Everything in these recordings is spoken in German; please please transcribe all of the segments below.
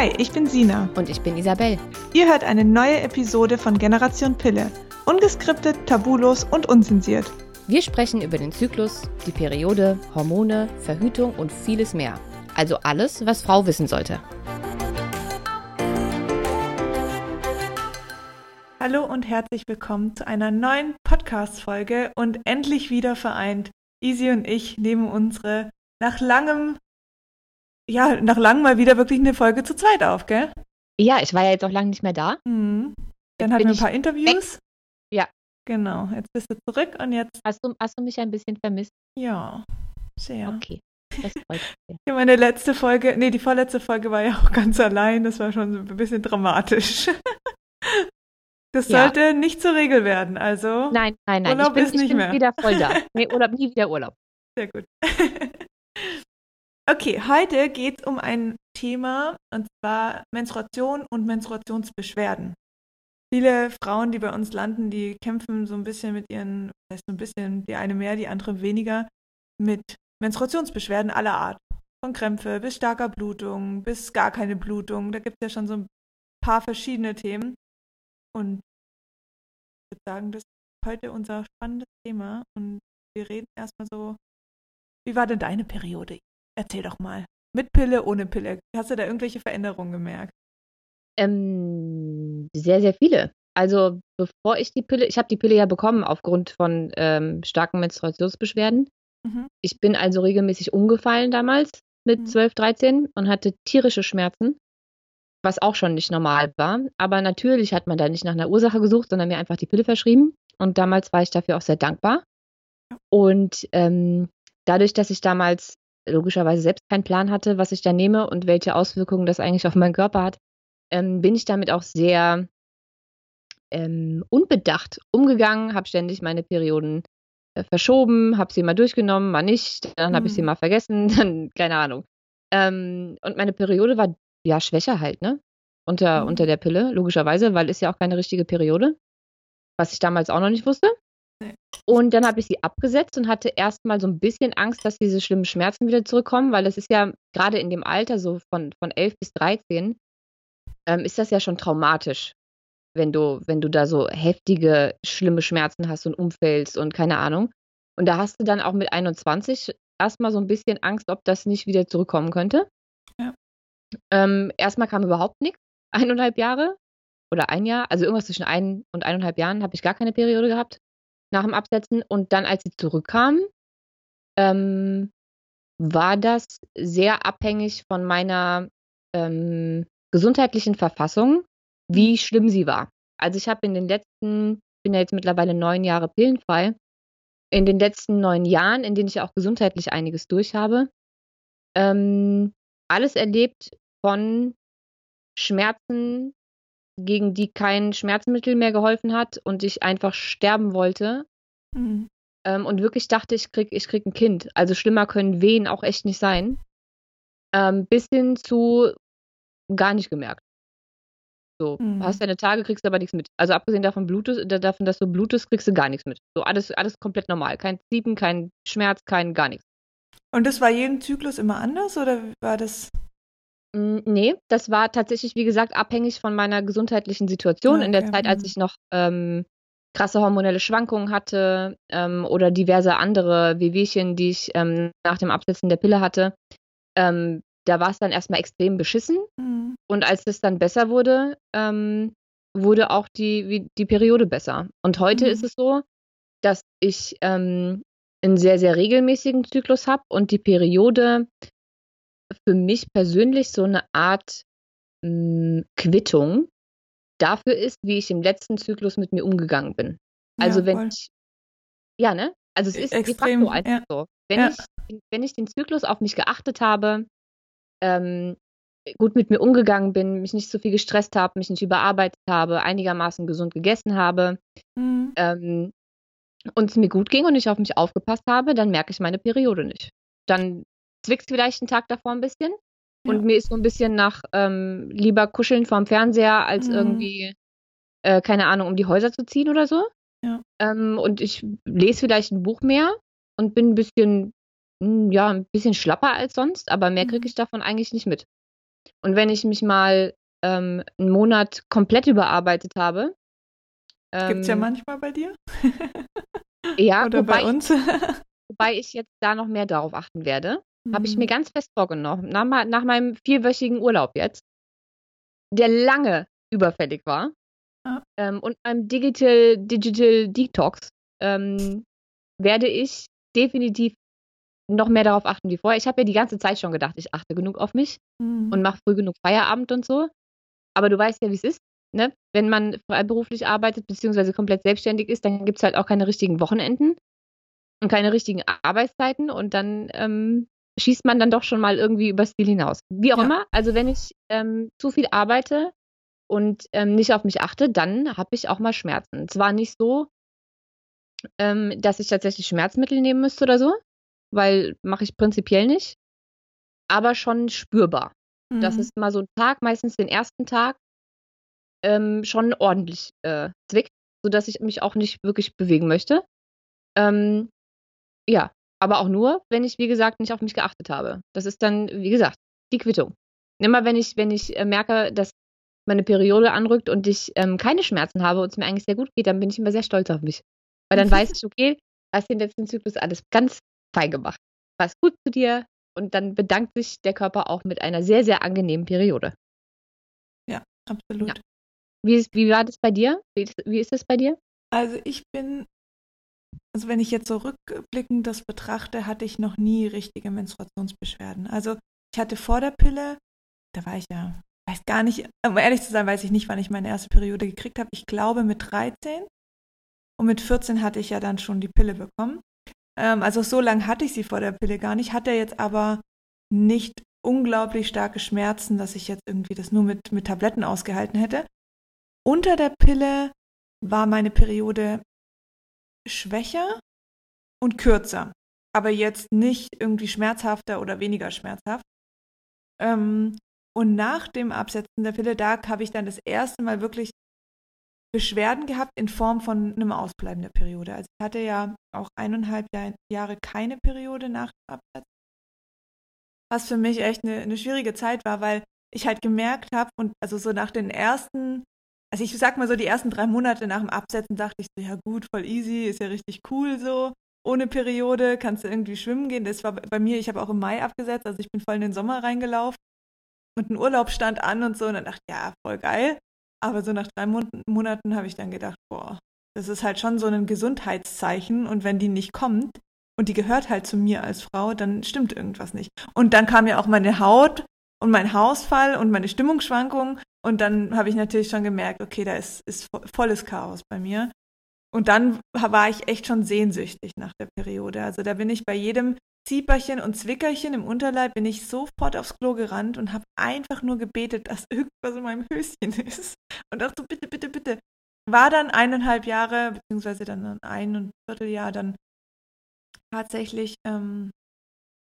Hi, ich bin Sina. Und ich bin Isabel. Ihr hört eine neue Episode von Generation Pille. Ungeskriptet, tabulos und unzensiert. Wir sprechen über den Zyklus, die Periode, Hormone, Verhütung und vieles mehr. Also alles, was Frau wissen sollte. Hallo und herzlich willkommen zu einer neuen Podcast-Folge und endlich wieder vereint. Easy und ich nehmen unsere nach langem ja, nach langem mal wieder wirklich eine Folge zu zweit auf, gell? Ja, ich war ja jetzt auch lange nicht mehr da. Mhm. Dann hatten wir ein paar Interviews. Weg. Ja. Genau, jetzt bist du zurück und jetzt. Hast du, hast du mich ein bisschen vermisst? Ja, sehr. Okay. Das freut mich. Ja, meine letzte Folge, nee, die vorletzte Folge war ja auch ganz allein. Das war schon ein bisschen dramatisch. Das sollte ja. nicht zur Regel werden, also. Nein, nein, nein. Urlaub ich bin, ist nicht ich bin mehr. wieder voll da. Nee, Urlaub, nie wieder Urlaub. Sehr gut. Okay, heute geht es um ein Thema und zwar Menstruation und Menstruationsbeschwerden. Viele Frauen, die bei uns landen, die kämpfen so ein bisschen mit ihren, das heißt so ein bisschen, die eine mehr, die andere weniger, mit Menstruationsbeschwerden aller Art. Von Krämpfe bis starker Blutung, bis gar keine Blutung. Da gibt es ja schon so ein paar verschiedene Themen. Und ich würde sagen, das ist heute unser spannendes Thema. Und wir reden erstmal so, wie war denn deine Periode? Erzähl doch mal. Mit Pille, ohne Pille. Hast du da irgendwelche Veränderungen gemerkt? Ähm, sehr, sehr viele. Also bevor ich die Pille, ich habe die Pille ja bekommen aufgrund von ähm, starken Menstruationsbeschwerden. Mhm. Ich bin also regelmäßig umgefallen damals mit mhm. 12, 13 und hatte tierische Schmerzen, was auch schon nicht normal war. Aber natürlich hat man da nicht nach einer Ursache gesucht, sondern mir einfach die Pille verschrieben. Und damals war ich dafür auch sehr dankbar. Und ähm, dadurch, dass ich damals logischerweise selbst keinen Plan hatte, was ich da nehme und welche Auswirkungen das eigentlich auf meinen Körper hat, ähm, bin ich damit auch sehr ähm, unbedacht umgegangen, habe ständig meine Perioden äh, verschoben, habe sie mal durchgenommen, mal nicht, dann habe ich sie mhm. mal vergessen, dann keine Ahnung. Ähm, und meine Periode war ja schwächer halt, ne? Unter, mhm. unter der Pille, logischerweise, weil ist ja auch keine richtige Periode, was ich damals auch noch nicht wusste. Und dann habe ich sie abgesetzt und hatte erstmal so ein bisschen Angst, dass diese schlimmen Schmerzen wieder zurückkommen, weil das ist ja gerade in dem Alter, so von, von 11 bis 13, ähm, ist das ja schon traumatisch, wenn du, wenn du da so heftige, schlimme Schmerzen hast und umfällst und keine Ahnung. Und da hast du dann auch mit 21 erstmal so ein bisschen Angst, ob das nicht wieder zurückkommen könnte. Ja. Ähm, erstmal kam überhaupt nichts, eineinhalb Jahre oder ein Jahr, also irgendwas zwischen ein und eineinhalb Jahren habe ich gar keine Periode gehabt nach dem Absetzen. Und dann, als sie zurückkamen, ähm, war das sehr abhängig von meiner ähm, gesundheitlichen Verfassung, wie schlimm sie war. Also ich habe in den letzten, ich bin ja jetzt mittlerweile neun Jahre pillenfrei, in den letzten neun Jahren, in denen ich auch gesundheitlich einiges durch habe, ähm, alles erlebt von Schmerzen, gegen die kein Schmerzmittel mehr geholfen hat und ich einfach sterben wollte. Mhm. Ähm, und wirklich dachte, ich krieg, ich krieg ein Kind. Also schlimmer können Wehen auch echt nicht sein. Ähm, bis hin zu gar nicht gemerkt. So, mhm. hast deine Tage, kriegst aber nichts mit. Also abgesehen davon, blutest, davon, dass du blutest, kriegst du gar nichts mit. So, alles, alles komplett normal. Kein Ziepen, kein Schmerz, kein gar nichts. Und das war jeden Zyklus immer anders oder war das? Nee, das war tatsächlich, wie gesagt, abhängig von meiner gesundheitlichen Situation. Okay. In der Zeit, als mhm. ich noch ähm, krasse hormonelle Schwankungen hatte ähm, oder diverse andere Wehwehchen, die ich ähm, nach dem Absetzen der Pille hatte, ähm, da war es dann erstmal extrem beschissen. Mhm. Und als es dann besser wurde, ähm, wurde auch die, die Periode besser. Und heute mhm. ist es so, dass ich ähm, einen sehr, sehr regelmäßigen Zyklus habe und die Periode für mich persönlich so eine Art mh, hm, Quittung dafür ist, wie ich im letzten Zyklus mit mir umgegangen bin. Also ja, wenn ich, ja, ne? Also es ist extrem einfach ja. so. Wenn, ja. ich, wenn ich den Zyklus auf mich geachtet habe, ähm, gut mit mir umgegangen bin, mich nicht so viel gestresst habe, mich nicht überarbeitet habe, einigermaßen gesund gegessen habe mhm. ähm, und es mir gut ging und ich auf mich aufgepasst habe, dann merke ich meine Periode nicht. Dann zwickt vielleicht einen Tag davor ein bisschen. Ja. Und mir ist so ein bisschen nach ähm, lieber kuscheln vorm Fernseher, als mhm. irgendwie, äh, keine Ahnung, um die Häuser zu ziehen oder so. Ja. Ähm, und ich lese vielleicht ein Buch mehr und bin ein bisschen, hm, ja, ein bisschen schlapper als sonst, aber mehr kriege mhm. ich davon eigentlich nicht mit. Und wenn ich mich mal ähm, einen Monat komplett überarbeitet habe. Ähm, Gibt es ja manchmal bei dir. ja, oder bei uns. Ich, wobei ich jetzt da noch mehr darauf achten werde. Mhm. Habe ich mir mhm. ganz fest vorgenommen. Nach, nach meinem vierwöchigen Urlaub jetzt, der lange überfällig war. Ah. Ähm, und einem Digital, Digital Detox ähm, werde ich definitiv noch mehr darauf achten wie vorher. Ich habe ja die ganze Zeit schon gedacht, ich achte genug auf mich mhm. und mache früh genug Feierabend und so. Aber du weißt ja, wie es ist. Ne? Wenn man freiberuflich arbeitet, beziehungsweise komplett selbstständig ist, dann gibt es halt auch keine richtigen Wochenenden und keine richtigen Arbeitszeiten und dann ähm, schießt man dann doch schon mal irgendwie übers Ziel hinaus. Wie auch ja. immer, also wenn ich ähm, zu viel arbeite und ähm, nicht auf mich achte, dann habe ich auch mal Schmerzen. Zwar nicht so, ähm, dass ich tatsächlich Schmerzmittel nehmen müsste oder so, weil mache ich prinzipiell nicht, aber schon spürbar. Mhm. Das ist mal so ein Tag, meistens den ersten Tag, ähm, schon ordentlich äh, zwickt, sodass ich mich auch nicht wirklich bewegen möchte. Ähm, ja, aber auch nur, wenn ich, wie gesagt, nicht auf mich geachtet habe. Das ist dann, wie gesagt, die Quittung. Immer wenn ich, wenn ich äh, merke, dass meine Periode anrückt und ich ähm, keine Schmerzen habe und es mir eigentlich sehr gut geht, dann bin ich immer sehr stolz auf mich. Weil dann weiß ich, okay, hast den letzten Zyklus alles ganz fein gemacht. War es gut zu dir und dann bedankt sich der Körper auch mit einer sehr, sehr angenehmen Periode. Ja, absolut. Ja. Wie, ist, wie war das bei dir? Wie, wie ist das bei dir? Also ich bin, also wenn ich jetzt so rückblickend das betrachte, hatte ich noch nie richtige Menstruationsbeschwerden. Also ich hatte vor der Pille, da war ich ja, weiß gar nicht, um ehrlich zu sein, weiß ich nicht, wann ich meine erste Periode gekriegt habe. Ich glaube mit 13 und mit 14 hatte ich ja dann schon die Pille bekommen. Ähm, also so lange hatte ich sie vor der Pille gar nicht, hatte jetzt aber nicht unglaublich starke Schmerzen, dass ich jetzt irgendwie das nur mit, mit Tabletten ausgehalten hätte. Unter der Pille war meine Periode schwächer und kürzer, aber jetzt nicht irgendwie schmerzhafter oder weniger schmerzhaft. Ähm, und nach dem Absetzen der Pille, da habe ich dann das erste Mal wirklich Beschwerden gehabt in Form von einem Ausbleiben der Periode. Also ich hatte ja auch eineinhalb Jahre keine Periode nach dem Absetzen. Was für mich echt eine, eine schwierige Zeit war, weil ich halt gemerkt habe und also so nach den ersten, also ich sag mal so die ersten drei Monate nach dem Absetzen dachte ich so, ja gut, voll easy, ist ja richtig cool so. Ohne Periode kannst du irgendwie schwimmen gehen. Das war bei mir, ich habe auch im Mai abgesetzt, also ich bin voll in den Sommer reingelaufen und ein Urlaub stand an und so und dann dachte ich, ja, voll geil. Aber so nach drei Mon Monaten habe ich dann gedacht, boah, das ist halt schon so ein Gesundheitszeichen und wenn die nicht kommt und die gehört halt zu mir als Frau, dann stimmt irgendwas nicht. Und dann kam ja auch meine Haut und mein Hausfall und meine Stimmungsschwankungen und dann habe ich natürlich schon gemerkt, okay, da ist, ist volles Chaos bei mir. Und dann war ich echt schon sehnsüchtig nach der Periode. Also da bin ich bei jedem Zieperchen und Zwickerchen im Unterleib bin ich sofort aufs Klo gerannt und habe einfach nur gebetet, dass irgendwas in meinem Höschen ist. Und dachte so, bitte, bitte, bitte. War dann eineinhalb Jahre, beziehungsweise dann ein und Vierteljahr dann tatsächlich ähm,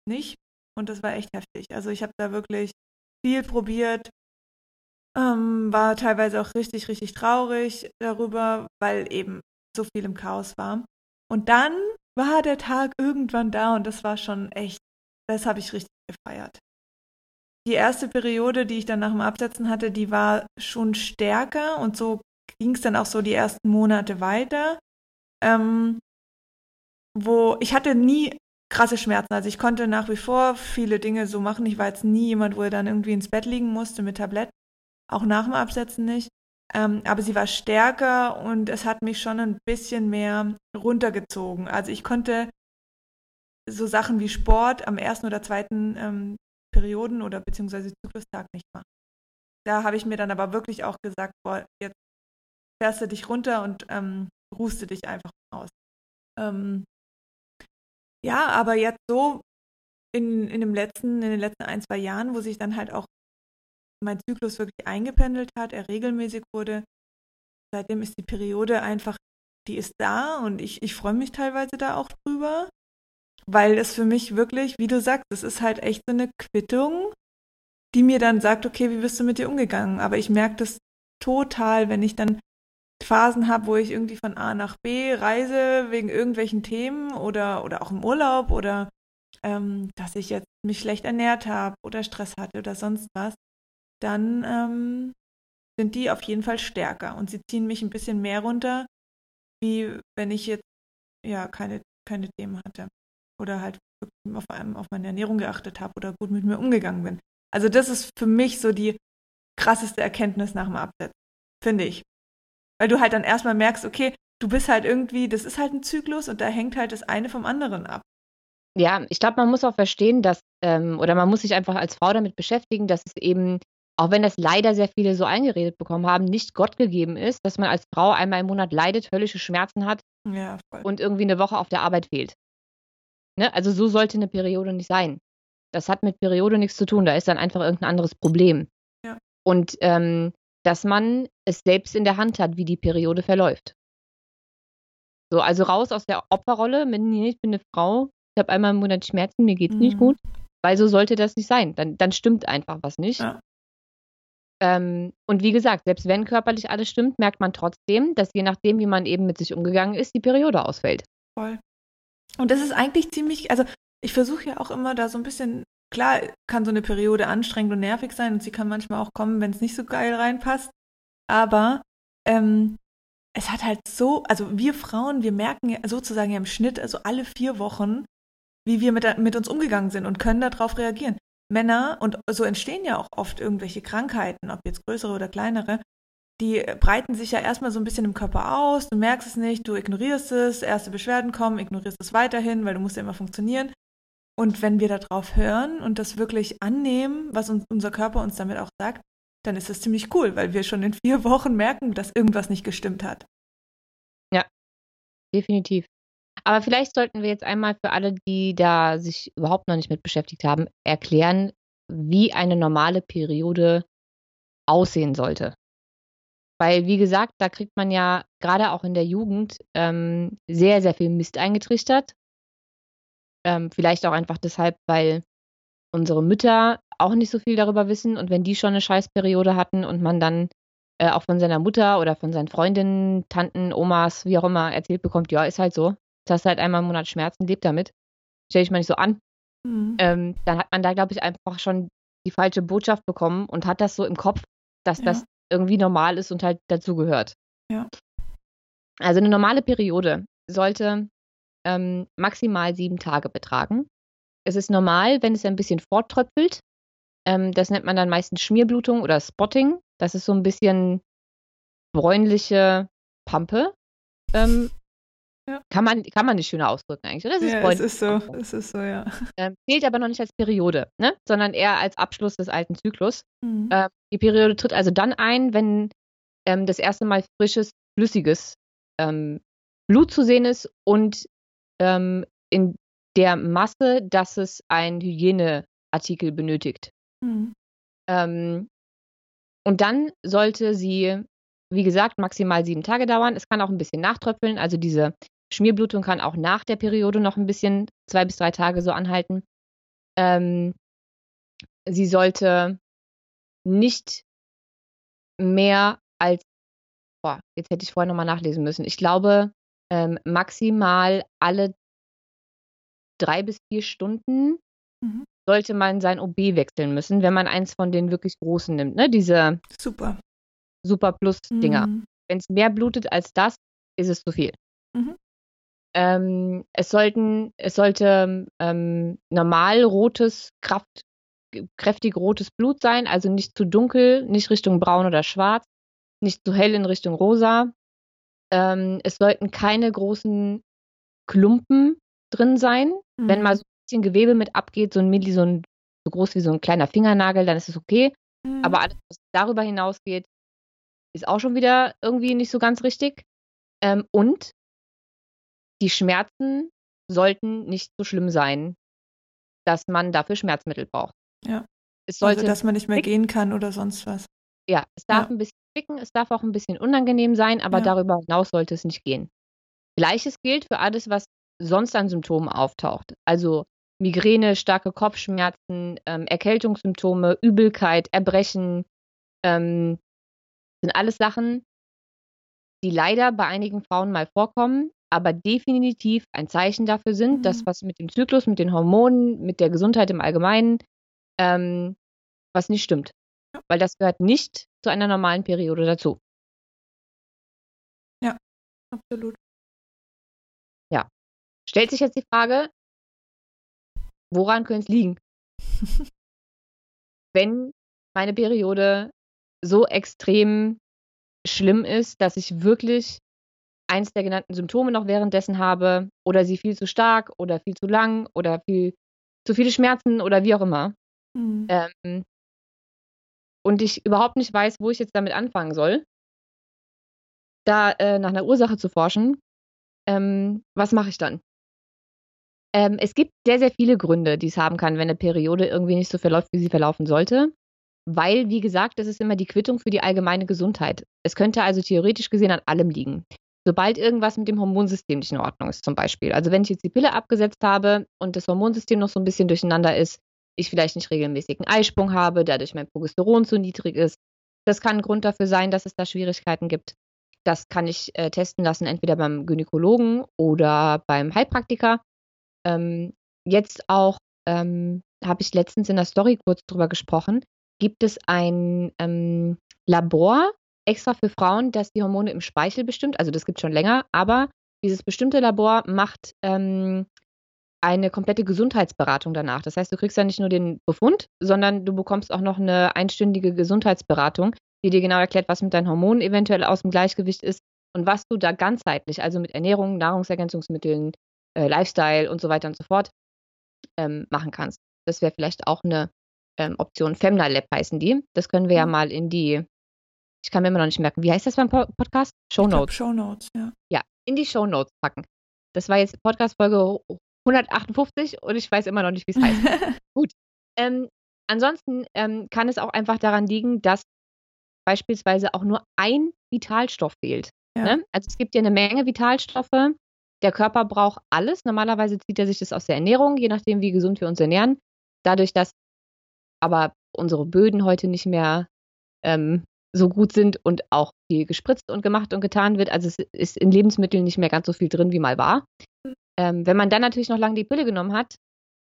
nicht. Und das war echt heftig. Also ich habe da wirklich viel probiert, ähm, war teilweise auch richtig, richtig traurig darüber, weil eben so viel im Chaos war. Und dann war der Tag irgendwann da und das war schon echt, das habe ich richtig gefeiert. Die erste Periode, die ich dann nach dem Absetzen hatte, die war schon stärker und so ging es dann auch so die ersten Monate weiter. Ähm, wo ich hatte nie krasse Schmerzen. Also ich konnte nach wie vor viele Dinge so machen. Ich war jetzt nie jemand, wo er dann irgendwie ins Bett liegen musste mit Tablett. Auch nach dem Absetzen nicht. Ähm, aber sie war stärker und es hat mich schon ein bisschen mehr runtergezogen. Also ich konnte so Sachen wie Sport am ersten oder zweiten ähm, Perioden oder beziehungsweise Zyklustag nicht machen. Da habe ich mir dann aber wirklich auch gesagt, boah, jetzt fährst du dich runter und ähm, ruhst du dich einfach aus. Ähm, ja, aber jetzt so in, in, dem letzten, in den letzten ein, zwei Jahren, wo sich dann halt auch mein Zyklus wirklich eingependelt hat, er regelmäßig wurde, seitdem ist die Periode einfach, die ist da und ich, ich freue mich teilweise da auch drüber, weil es für mich wirklich, wie du sagst, es ist halt echt so eine Quittung, die mir dann sagt, okay, wie bist du mit dir umgegangen? Aber ich merke das total, wenn ich dann Phasen habe, wo ich irgendwie von A nach B reise wegen irgendwelchen Themen oder, oder auch im Urlaub oder ähm, dass ich jetzt mich schlecht ernährt habe oder Stress hatte oder sonst was dann ähm, sind die auf jeden Fall stärker und sie ziehen mich ein bisschen mehr runter, wie wenn ich jetzt ja keine, keine Themen hatte oder halt auf, einem, auf meine Ernährung geachtet habe oder gut mit mir umgegangen bin. Also das ist für mich so die krasseste Erkenntnis nach dem Absetzen, finde ich. Weil du halt dann erstmal merkst, okay, du bist halt irgendwie, das ist halt ein Zyklus und da hängt halt das eine vom anderen ab. Ja, ich glaube, man muss auch verstehen, dass, ähm, oder man muss sich einfach als Frau damit beschäftigen, dass es eben, auch wenn das leider sehr viele so eingeredet bekommen haben, nicht Gott gegeben ist, dass man als Frau einmal im Monat leidet, höllische Schmerzen hat ja, und irgendwie eine Woche auf der Arbeit fehlt. Ne? Also so sollte eine Periode nicht sein. Das hat mit Periode nichts zu tun, da ist dann einfach irgendein anderes Problem. Ja. Und ähm, dass man es selbst in der Hand hat, wie die Periode verläuft. So, also raus aus der Opferrolle, nee, ich bin eine Frau, ich habe einmal im Monat Schmerzen, mir geht's mhm. nicht gut, weil so sollte das nicht sein. Dann, dann stimmt einfach was nicht. Ja. Ähm, und wie gesagt, selbst wenn körperlich alles stimmt, merkt man trotzdem, dass je nachdem, wie man eben mit sich umgegangen ist, die Periode ausfällt. Voll. Und das ist eigentlich ziemlich, also ich versuche ja auch immer da so ein bisschen, klar kann so eine Periode anstrengend und nervig sein und sie kann manchmal auch kommen, wenn es nicht so geil reinpasst. Aber ähm, es hat halt so, also wir Frauen, wir merken ja sozusagen ja im Schnitt, also alle vier Wochen, wie wir mit, mit uns umgegangen sind und können darauf reagieren. Männer, und so entstehen ja auch oft irgendwelche Krankheiten, ob jetzt größere oder kleinere, die breiten sich ja erstmal so ein bisschen im Körper aus, du merkst es nicht, du ignorierst es, erste Beschwerden kommen, ignorierst es weiterhin, weil du musst ja immer funktionieren. Und wenn wir darauf hören und das wirklich annehmen, was uns, unser Körper uns damit auch sagt, dann ist das ziemlich cool, weil wir schon in vier Wochen merken, dass irgendwas nicht gestimmt hat. Ja, definitiv. Aber vielleicht sollten wir jetzt einmal für alle, die da sich überhaupt noch nicht mit beschäftigt haben, erklären, wie eine normale Periode aussehen sollte. Weil, wie gesagt, da kriegt man ja gerade auch in der Jugend ähm, sehr, sehr viel Mist eingetrichtert. Ähm, vielleicht auch einfach deshalb, weil unsere Mütter auch nicht so viel darüber wissen und wenn die schon eine Scheißperiode hatten und man dann äh, auch von seiner Mutter oder von seinen Freundinnen, Tanten, Omas, wie auch immer erzählt bekommt, ja, ist halt so. Du hast halt einmal im Monat Schmerzen, lebt damit. Stell dich mal nicht so an. Mhm. Ähm, dann hat man da, glaube ich, einfach schon die falsche Botschaft bekommen und hat das so im Kopf, dass ja. das irgendwie normal ist und halt dazugehört. Ja. Also eine normale Periode sollte ähm, maximal sieben Tage betragen. Es ist normal, wenn es ein bisschen forttröpfelt. Ähm, das nennt man dann meistens Schmierblutung oder Spotting. Das ist so ein bisschen bräunliche Pampe. Ähm, ja. Kann, man, kann man nicht schöner ausdrücken eigentlich, oder? Es ist, ja, es ist so, es ist so, ja. Ähm, zählt aber noch nicht als Periode, ne? sondern eher als Abschluss des alten Zyklus. Mhm. Ähm, die Periode tritt also dann ein, wenn ähm, das erste Mal frisches, flüssiges ähm, Blut zu sehen ist und ähm, in der Masse, dass es ein Hygieneartikel benötigt. Mhm. Ähm, und dann sollte sie, wie gesagt, maximal sieben Tage dauern. Es kann auch ein bisschen nachtröpfeln. Also diese Schmierblutung kann auch nach der Periode noch ein bisschen, zwei bis drei Tage so anhalten. Ähm, sie sollte nicht mehr als, boah, jetzt hätte ich vorher nochmal nachlesen müssen. Ich glaube, ähm, maximal alle drei bis vier Stunden mhm. sollte man sein OB wechseln müssen, wenn man eins von den wirklich großen nimmt, ne? Diese Super. Super Plus-Dinger. Mhm. Wenn es mehr blutet als das, ist es zu viel. Mhm. Ähm, es sollten, es sollte ähm, normal rotes, Kraft, kräftig rotes Blut sein, also nicht zu dunkel, nicht Richtung braun oder schwarz, nicht zu hell in Richtung rosa. Ähm, es sollten keine großen Klumpen drin sein. Mhm. Wenn mal so ein bisschen Gewebe mit abgeht, so ein Milli, so, ein, so groß wie so ein kleiner Fingernagel, dann ist es okay. Mhm. Aber alles, was darüber hinausgeht, ist auch schon wieder irgendwie nicht so ganz richtig. Ähm, und die Schmerzen sollten nicht so schlimm sein, dass man dafür Schmerzmittel braucht. Ja. Es sollte also, dass man nicht mehr gehen kann oder sonst was. Ja, es darf ja. ein bisschen spicken, es darf auch ein bisschen unangenehm sein, aber ja. darüber hinaus sollte es nicht gehen. Gleiches gilt für alles, was sonst an Symptomen auftaucht. Also Migräne, starke Kopfschmerzen, ähm, Erkältungssymptome, Übelkeit, Erbrechen, ähm, sind alles Sachen, die leider bei einigen Frauen mal vorkommen, aber definitiv ein Zeichen dafür sind, mhm. dass was mit dem Zyklus, mit den Hormonen, mit der Gesundheit im Allgemeinen, ähm, was nicht stimmt. Weil das gehört nicht zu einer normalen Periode dazu. Ja, absolut. Ja. Stellt sich jetzt die Frage, woran könnte es liegen? Wenn meine Periode so extrem schlimm ist, dass ich wirklich eins der genannten Symptome noch währenddessen habe oder sie viel zu stark oder viel zu lang oder viel zu viele Schmerzen oder wie auch immer. Mhm. Ähm, und ich überhaupt nicht weiß, wo ich jetzt damit anfangen soll, da äh, nach einer Ursache zu forschen, ähm, was mache ich dann? Ähm, es gibt sehr, sehr viele Gründe, die es haben kann, wenn eine Periode irgendwie nicht so verläuft, wie sie verlaufen sollte. Weil, wie gesagt, das ist immer die Quittung für die allgemeine Gesundheit. Es könnte also theoretisch gesehen an allem liegen. Sobald irgendwas mit dem Hormonsystem nicht in Ordnung ist, zum Beispiel. Also wenn ich jetzt die Pille abgesetzt habe und das Hormonsystem noch so ein bisschen durcheinander ist, ich vielleicht nicht regelmäßig einen Eisprung habe, dadurch mein Progesteron zu niedrig ist. Das kann ein Grund dafür sein, dass es da Schwierigkeiten gibt. Das kann ich äh, testen lassen, entweder beim Gynäkologen oder beim Heilpraktiker. Ähm, jetzt auch ähm, habe ich letztens in der Story kurz drüber gesprochen. Gibt es ein ähm, Labor extra für Frauen, das die Hormone im Speichel bestimmt? Also das gibt es schon länger, aber dieses bestimmte Labor macht ähm, eine komplette Gesundheitsberatung danach. Das heißt, du kriegst ja nicht nur den Befund, sondern du bekommst auch noch eine einstündige Gesundheitsberatung, die dir genau erklärt, was mit deinen Hormonen eventuell aus dem Gleichgewicht ist und was du da ganzheitlich, also mit Ernährung, Nahrungsergänzungsmitteln, äh, Lifestyle und so weiter und so fort, ähm, machen kannst. Das wäre vielleicht auch eine ähm, Option. Femna Lab heißen die. Das können wir ja mhm. mal in die, ich kann mir immer noch nicht merken, wie heißt das beim Podcast? Show Notes. Show Notes, ja. Ja, in die Show Notes packen. Das war jetzt Podcast-Folge 158 und ich weiß immer noch nicht, wie es heißt. Gut. Ähm, ansonsten ähm, kann es auch einfach daran liegen, dass beispielsweise auch nur ein Vitalstoff fehlt. Ja. Ne? Also es gibt ja eine Menge Vitalstoffe. Der Körper braucht alles. Normalerweise zieht er sich das aus der Ernährung, je nachdem, wie gesund wir uns ernähren. Dadurch, dass aber unsere Böden heute nicht mehr ähm, so gut sind und auch viel gespritzt und gemacht und getan wird. Also es ist in Lebensmitteln nicht mehr ganz so viel drin, wie mal war. Ähm, wenn man dann natürlich noch lange die Pille genommen hat,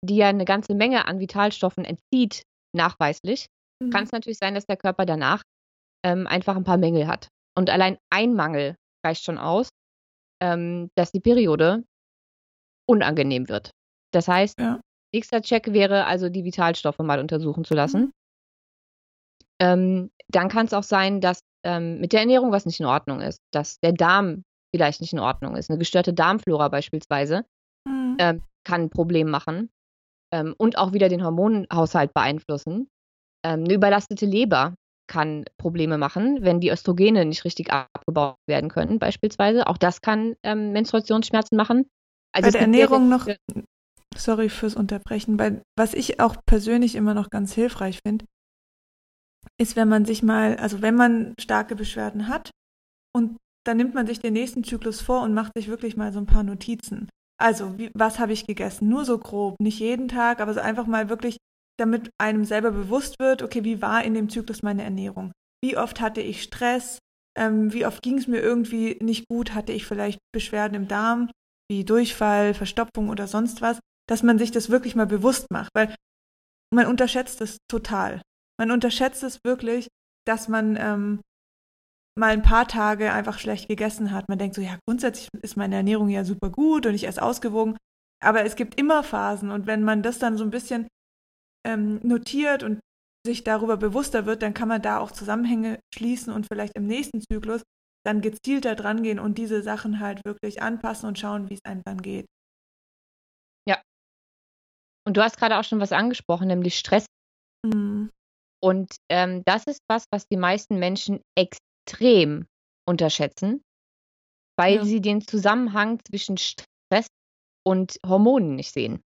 die ja eine ganze Menge an Vitalstoffen entzieht, nachweislich, mhm. kann es natürlich sein, dass der Körper danach ähm, einfach ein paar Mängel hat. Und allein ein Mangel reicht schon aus, ähm, dass die Periode unangenehm wird. Das heißt, ja. nächster Check wäre also, die Vitalstoffe mal untersuchen zu lassen. Mhm. Ähm, dann kann es auch sein, dass ähm, mit der Ernährung was nicht in Ordnung ist, dass der Darm vielleicht nicht in Ordnung ist. Eine gestörte Darmflora beispielsweise mhm. äh, kann ein Problem machen ähm, und auch wieder den Hormonhaushalt beeinflussen. Ähm, eine überlastete Leber kann Probleme machen, wenn die Östrogene nicht richtig abgebaut werden können, beispielsweise. Auch das kann ähm, Menstruationsschmerzen machen. Also Bei der Ernährung noch, sorry fürs Unterbrechen, weil was ich auch persönlich immer noch ganz hilfreich finde, ist, wenn man sich mal, also wenn man starke Beschwerden hat und dann nimmt man sich den nächsten Zyklus vor und macht sich wirklich mal so ein paar Notizen. Also, wie, was habe ich gegessen? Nur so grob, nicht jeden Tag, aber so einfach mal wirklich, damit einem selber bewusst wird, okay, wie war in dem Zyklus meine Ernährung? Wie oft hatte ich Stress? Ähm, wie oft ging es mir irgendwie nicht gut? Hatte ich vielleicht Beschwerden im Darm, wie Durchfall, Verstopfung oder sonst was? Dass man sich das wirklich mal bewusst macht, weil man unterschätzt es total. Man unterschätzt es wirklich, dass man ähm, mal ein paar Tage einfach schlecht gegessen hat. Man denkt so, ja, grundsätzlich ist meine Ernährung ja super gut und ich esse ausgewogen. Aber es gibt immer Phasen und wenn man das dann so ein bisschen ähm, notiert und sich darüber bewusster wird, dann kann man da auch Zusammenhänge schließen und vielleicht im nächsten Zyklus dann gezielter dran gehen und diese Sachen halt wirklich anpassen und schauen, wie es einem dann geht. Ja. Und du hast gerade auch schon was angesprochen, nämlich Stress. Mhm. Und ähm, das ist was, was die meisten Menschen extrem extrem unterschätzen, weil ja. sie den Zusammenhang zwischen Stress und Hormonen nicht sehen.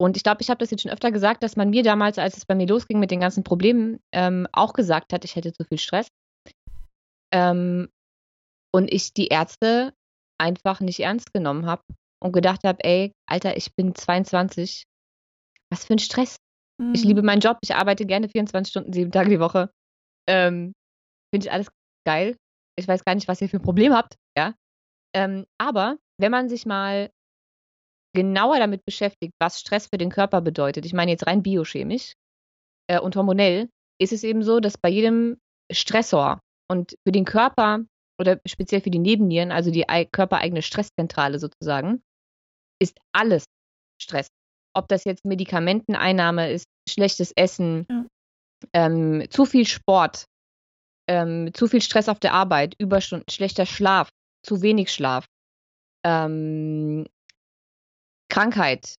Und ich glaube, ich habe das jetzt schon öfter gesagt, dass man mir damals, als es bei mir losging mit den ganzen Problemen, ähm, auch gesagt hat, ich hätte zu viel Stress. Ähm, und ich die Ärzte einfach nicht ernst genommen habe und gedacht habe, ey, Alter, ich bin 22. Was für ein Stress. Mhm. Ich liebe meinen Job, ich arbeite gerne 24 Stunden, sieben Tage die Woche. Ähm, Finde ich alles geil. Ich weiß gar nicht, was ihr für ein Problem habt, ja. Ähm, aber wenn man sich mal genauer damit beschäftigt, was Stress für den Körper bedeutet, ich meine jetzt rein biochemisch äh, und hormonell, ist es eben so, dass bei jedem Stressor und für den Körper oder speziell für die Nebennieren, also die körpereigene Stresszentrale sozusagen, ist alles Stress. Ob das jetzt Medikamenteneinnahme ist, schlechtes Essen, ja. ähm, zu viel Sport, ähm, zu viel Stress auf der Arbeit, Überstunden, schlechter Schlaf, zu wenig Schlaf, ähm, Krankheit,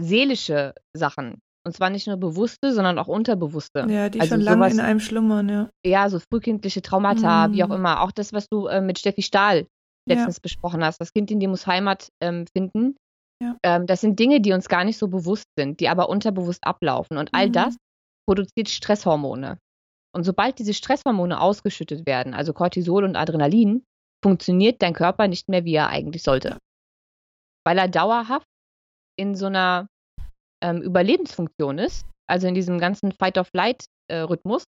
seelische Sachen. Und zwar nicht nur bewusste, sondern auch unterbewusste. Ja, die also schon lange in einem schlummern, ja. Ja, so frühkindliche Traumata, mm. wie auch immer. Auch das, was du äh, mit Steffi Stahl letztens ja. besprochen hast. Das Kind in dir muss Heimat ähm, finden. Ja. Ähm, das sind Dinge, die uns gar nicht so bewusst sind, die aber unterbewusst ablaufen. Und all mm. das produziert Stresshormone. Und sobald diese Stresshormone ausgeschüttet werden, also Cortisol und Adrenalin, funktioniert dein Körper nicht mehr, wie er eigentlich sollte. Weil er dauerhaft in so einer ähm, Überlebensfunktion ist, also in diesem ganzen Fight-of-Flight-Rhythmus. Äh,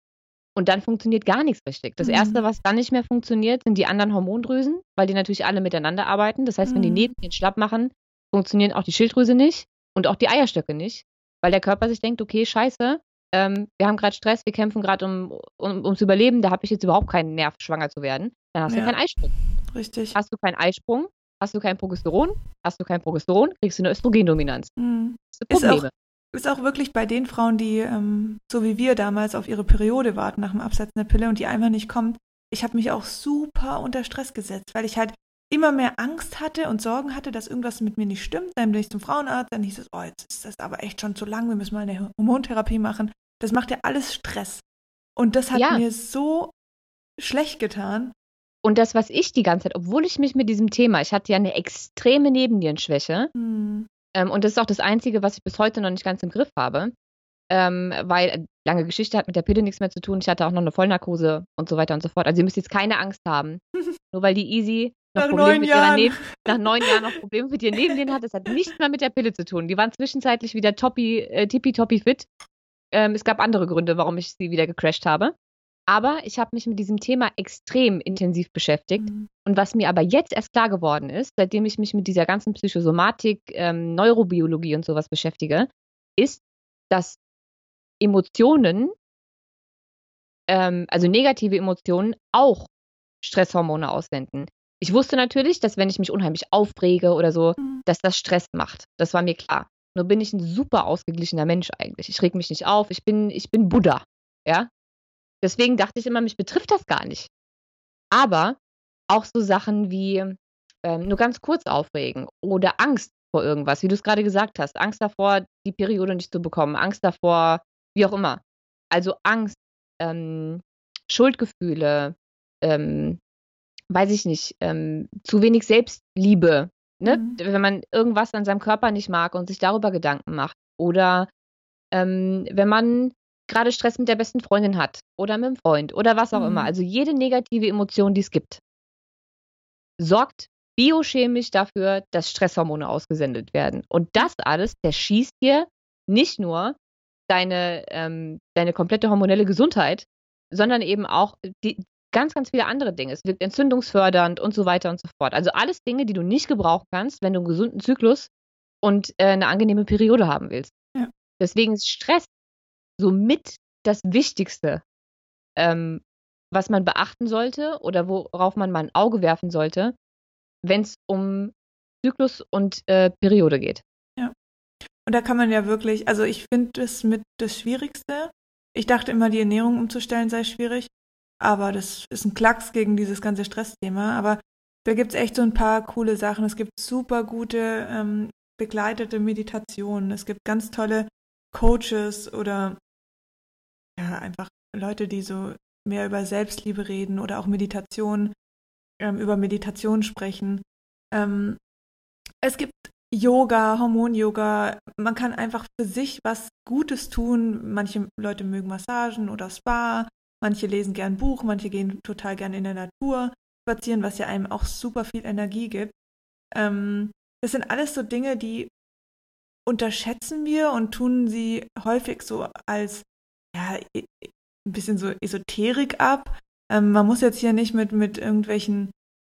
und dann funktioniert gar nichts richtig. Das mhm. Erste, was dann nicht mehr funktioniert, sind die anderen Hormondrüsen, weil die natürlich alle miteinander arbeiten. Das heißt, mhm. wenn die mhm. Nebelchen schlapp machen, funktionieren auch die Schilddrüse nicht und auch die Eierstöcke nicht, weil der Körper sich denkt, okay, scheiße, ähm, wir haben gerade Stress, wir kämpfen gerade um, um, ums Überleben, da habe ich jetzt überhaupt keinen Nerv, schwanger zu werden. Dann hast ja. du keinen Eisprung. Richtig. Hast du keinen Eisprung, hast du kein Progesteron, hast du kein Progesteron, kriegst du eine Östrogendominanz. Mhm. Das ist, auch, ist auch wirklich bei den Frauen, die ähm, so wie wir damals auf ihre Periode warten nach dem Absetzen der Pille und die einfach nicht kommt. Ich habe mich auch super unter Stress gesetzt, weil ich halt immer mehr Angst hatte und Sorgen hatte, dass irgendwas mit mir nicht stimmt. Dann bin ich zum Frauenarzt, dann hieß es, oh, jetzt ist das aber echt schon zu lang, wir müssen mal eine Hormontherapie machen. Das macht ja alles Stress. Und das hat ja. mir so schlecht getan. Und das, was ich die ganze Zeit, obwohl ich mich mit diesem Thema, ich hatte ja eine extreme Nebennierenschwäche, hm. ähm, und das ist auch das Einzige, was ich bis heute noch nicht ganz im Griff habe, ähm, weil lange Geschichte hat mit der Pille nichts mehr zu tun. Ich hatte auch noch eine Vollnarkose und so weiter und so fort. Also ihr müsst jetzt keine Angst haben, nur weil die Easy nach Probleme mit ihrer Neben nach neun Jahren noch Probleme mit ihren Nebennieren hat. Das hat nichts mehr mit der Pille zu tun. Die waren zwischenzeitlich wieder toppi, äh, tippitoppi fit. Ähm, es gab andere Gründe, warum ich sie wieder gecrashed habe. Aber ich habe mich mit diesem Thema extrem intensiv beschäftigt. Mhm. Und was mir aber jetzt erst klar geworden ist, seitdem ich mich mit dieser ganzen Psychosomatik, ähm, Neurobiologie und sowas beschäftige, ist, dass Emotionen, ähm, also negative Emotionen, auch Stresshormone aussenden. Ich wusste natürlich, dass wenn ich mich unheimlich aufrege oder so, dass das Stress macht. Das war mir klar. Nur bin ich ein super ausgeglichener Mensch eigentlich. Ich reg mich nicht auf. Ich bin, ich bin Buddha. Ja. Deswegen dachte ich immer, mich betrifft das gar nicht. Aber auch so Sachen wie ähm, nur ganz kurz aufregen oder Angst vor irgendwas, wie du es gerade gesagt hast. Angst davor, die Periode nicht zu bekommen. Angst davor, wie auch immer. Also Angst, ähm, Schuldgefühle, ähm, weiß ich nicht, ähm, zu wenig Selbstliebe, Ne? Mhm. Wenn man irgendwas an seinem Körper nicht mag und sich darüber Gedanken macht. Oder ähm, wenn man gerade Stress mit der besten Freundin hat oder mit dem Freund oder was auch mhm. immer. Also jede negative Emotion, die es gibt, sorgt biochemisch dafür, dass Stresshormone ausgesendet werden. Und das alles, der schießt dir nicht nur deine, ähm, deine komplette hormonelle Gesundheit, sondern eben auch die, ganz, ganz viele andere Dinge. Es wirkt entzündungsfördernd und so weiter und so fort. Also alles Dinge, die du nicht gebrauchen kannst, wenn du einen gesunden Zyklus und äh, eine angenehme Periode haben willst. Ja. Deswegen ist Stress somit das Wichtigste, ähm, was man beachten sollte oder worauf man mal ein Auge werfen sollte, wenn es um Zyklus und äh, Periode geht. Ja. Und da kann man ja wirklich, also ich finde das mit das Schwierigste. Ich dachte immer, die Ernährung umzustellen sei schwierig. Aber das ist ein Klacks gegen dieses ganze Stressthema. Aber da gibt es echt so ein paar coole Sachen. Es gibt super gute ähm, begleitete Meditationen. Es gibt ganz tolle Coaches oder ja, einfach Leute, die so mehr über Selbstliebe reden oder auch Meditation, ähm, über Meditation sprechen. Ähm, es gibt Yoga, Hormon-Yoga. Man kann einfach für sich was Gutes tun. Manche Leute mögen Massagen oder Spa. Manche lesen gern Buch, manche gehen total gern in der Natur spazieren, was ja einem auch super viel Energie gibt. Ähm, das sind alles so Dinge, die unterschätzen wir und tun sie häufig so als ja, ein bisschen so Esoterik ab. Ähm, man muss jetzt hier nicht mit, mit irgendwelchen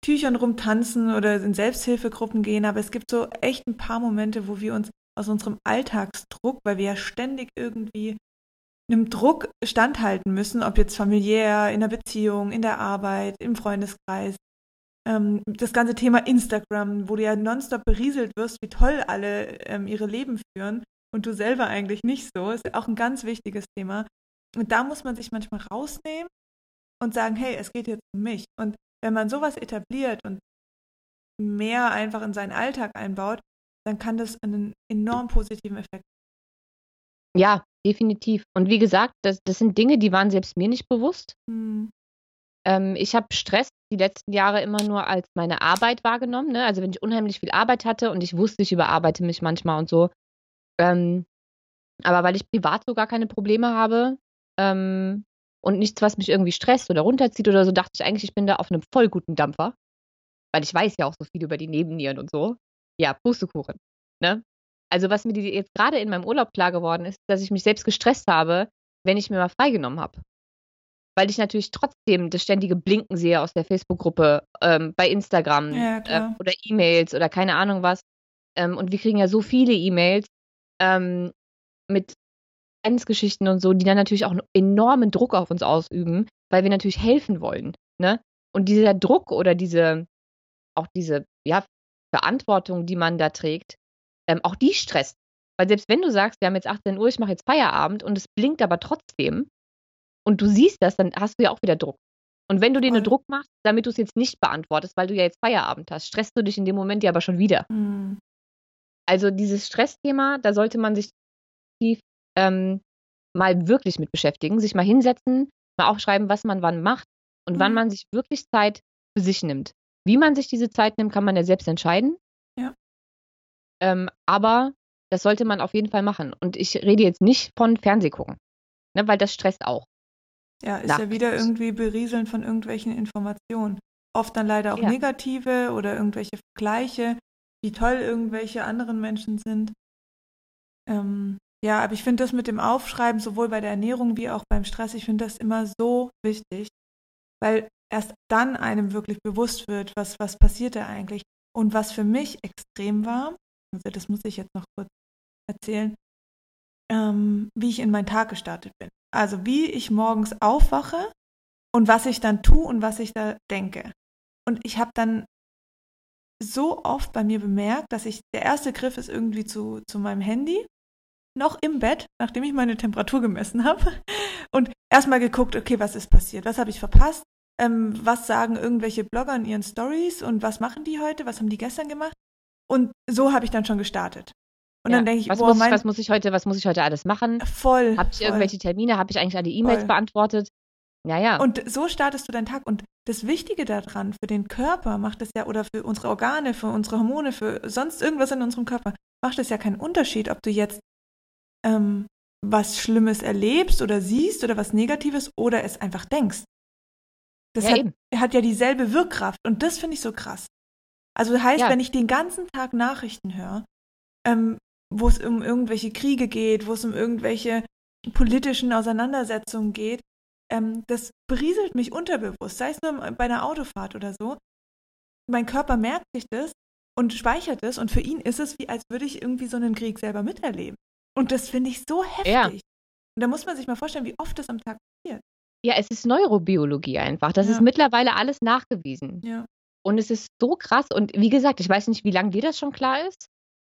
Tüchern rumtanzen oder in Selbsthilfegruppen gehen, aber es gibt so echt ein paar Momente, wo wir uns aus unserem Alltagsdruck, weil wir ja ständig irgendwie einem Druck standhalten müssen, ob jetzt familiär, in der Beziehung, in der Arbeit, im Freundeskreis. Ähm, das ganze Thema Instagram, wo du ja nonstop berieselt wirst, wie toll alle ähm, ihre Leben führen und du selber eigentlich nicht so, ist auch ein ganz wichtiges Thema. Und da muss man sich manchmal rausnehmen und sagen, hey, es geht jetzt um mich. Und wenn man sowas etabliert und mehr einfach in seinen Alltag einbaut, dann kann das einen enorm positiven Effekt. Ja, definitiv. Und wie gesagt, das, das sind Dinge, die waren selbst mir nicht bewusst. Hm. Ähm, ich habe Stress die letzten Jahre immer nur als meine Arbeit wahrgenommen. Ne? Also wenn ich unheimlich viel Arbeit hatte und ich wusste, ich überarbeite mich manchmal und so. Ähm, aber weil ich privat so gar keine Probleme habe ähm, und nichts, was mich irgendwie stresst oder runterzieht oder so, dachte ich eigentlich, ich bin da auf einem voll guten Dampfer. Weil ich weiß ja auch so viel über die Nebennieren und so. Ja, Pustekuchen. Ne? Also was mir jetzt gerade in meinem Urlaub klar geworden ist, dass ich mich selbst gestresst habe, wenn ich mir mal freigenommen habe. Weil ich natürlich trotzdem das ständige Blinken sehe aus der Facebook-Gruppe, ähm, bei Instagram ja, äh, oder E-Mails oder keine Ahnung was. Ähm, und wir kriegen ja so viele E-Mails ähm, mit Geschichten und so, die dann natürlich auch einen enormen Druck auf uns ausüben, weil wir natürlich helfen wollen. Ne? Und dieser Druck oder diese, auch diese, ja, Verantwortung, die man da trägt, ähm, auch die stresst. Weil selbst wenn du sagst, wir haben jetzt 18 Uhr, ich mache jetzt Feierabend und es blinkt aber trotzdem und du siehst das, dann hast du ja auch wieder Druck. Und wenn du dir einen Druck machst, damit du es jetzt nicht beantwortest, weil du ja jetzt Feierabend hast, stresst du dich in dem Moment ja aber schon wieder. Mhm. Also dieses Stressthema, da sollte man sich tief ähm, mal wirklich mit beschäftigen, sich mal hinsetzen, mal aufschreiben, was man wann macht und mhm. wann man sich wirklich Zeit für sich nimmt. Wie man sich diese Zeit nimmt, kann man ja selbst entscheiden. Ähm, aber das sollte man auf jeden Fall machen. Und ich rede jetzt nicht von Fernsehgucken, ne, weil das stresst auch. Ja, ist Nacht. ja wieder irgendwie berieseln von irgendwelchen Informationen. Oft dann leider auch ja. negative oder irgendwelche Vergleiche, wie toll irgendwelche anderen Menschen sind. Ähm, ja, aber ich finde das mit dem Aufschreiben, sowohl bei der Ernährung wie auch beim Stress, ich finde das immer so wichtig, weil erst dann einem wirklich bewusst wird, was, was passiert da eigentlich. Und was für mich extrem war, also das muss ich jetzt noch kurz erzählen, ähm, wie ich in meinen Tag gestartet bin. Also wie ich morgens aufwache und was ich dann tue und was ich da denke. Und ich habe dann so oft bei mir bemerkt, dass ich, der erste Griff ist irgendwie zu, zu meinem Handy, noch im Bett, nachdem ich meine Temperatur gemessen habe und erstmal geguckt, okay, was ist passiert, was habe ich verpasst, ähm, was sagen irgendwelche Blogger in ihren Stories und was machen die heute, was haben die gestern gemacht. Und so habe ich dann schon gestartet. Und ja. dann denke ich, was, boah, muss ich, was muss ich heute, was muss ich heute alles machen? Voll. Habe ich voll. irgendwelche Termine? Habe ich eigentlich alle E-Mails beantwortet? Ja, ja. Und so startest du deinen Tag. Und das Wichtige daran, für den Körper macht es ja, oder für unsere Organe, für unsere Hormone, für sonst irgendwas in unserem Körper, macht es ja keinen Unterschied, ob du jetzt ähm, was Schlimmes erlebst oder siehst oder was Negatives oder es einfach denkst. Das ja, hat, hat, ja dieselbe Wirkkraft und das finde ich so krass. Also heißt, ja. wenn ich den ganzen Tag Nachrichten höre, ähm, wo es um irgendwelche Kriege geht, wo es um irgendwelche politischen Auseinandersetzungen geht, ähm, das berieselt mich unterbewusst, sei es nur bei einer Autofahrt oder so. Mein Körper merkt sich das und speichert es und für ihn ist es wie, als würde ich irgendwie so einen Krieg selber miterleben. Und das finde ich so heftig. Ja. Und da muss man sich mal vorstellen, wie oft das am Tag passiert. Ja, es ist Neurobiologie einfach. Das ja. ist mittlerweile alles nachgewiesen. Ja. Und es ist so krass. Und wie gesagt, ich weiß nicht, wie lange dir das schon klar ist,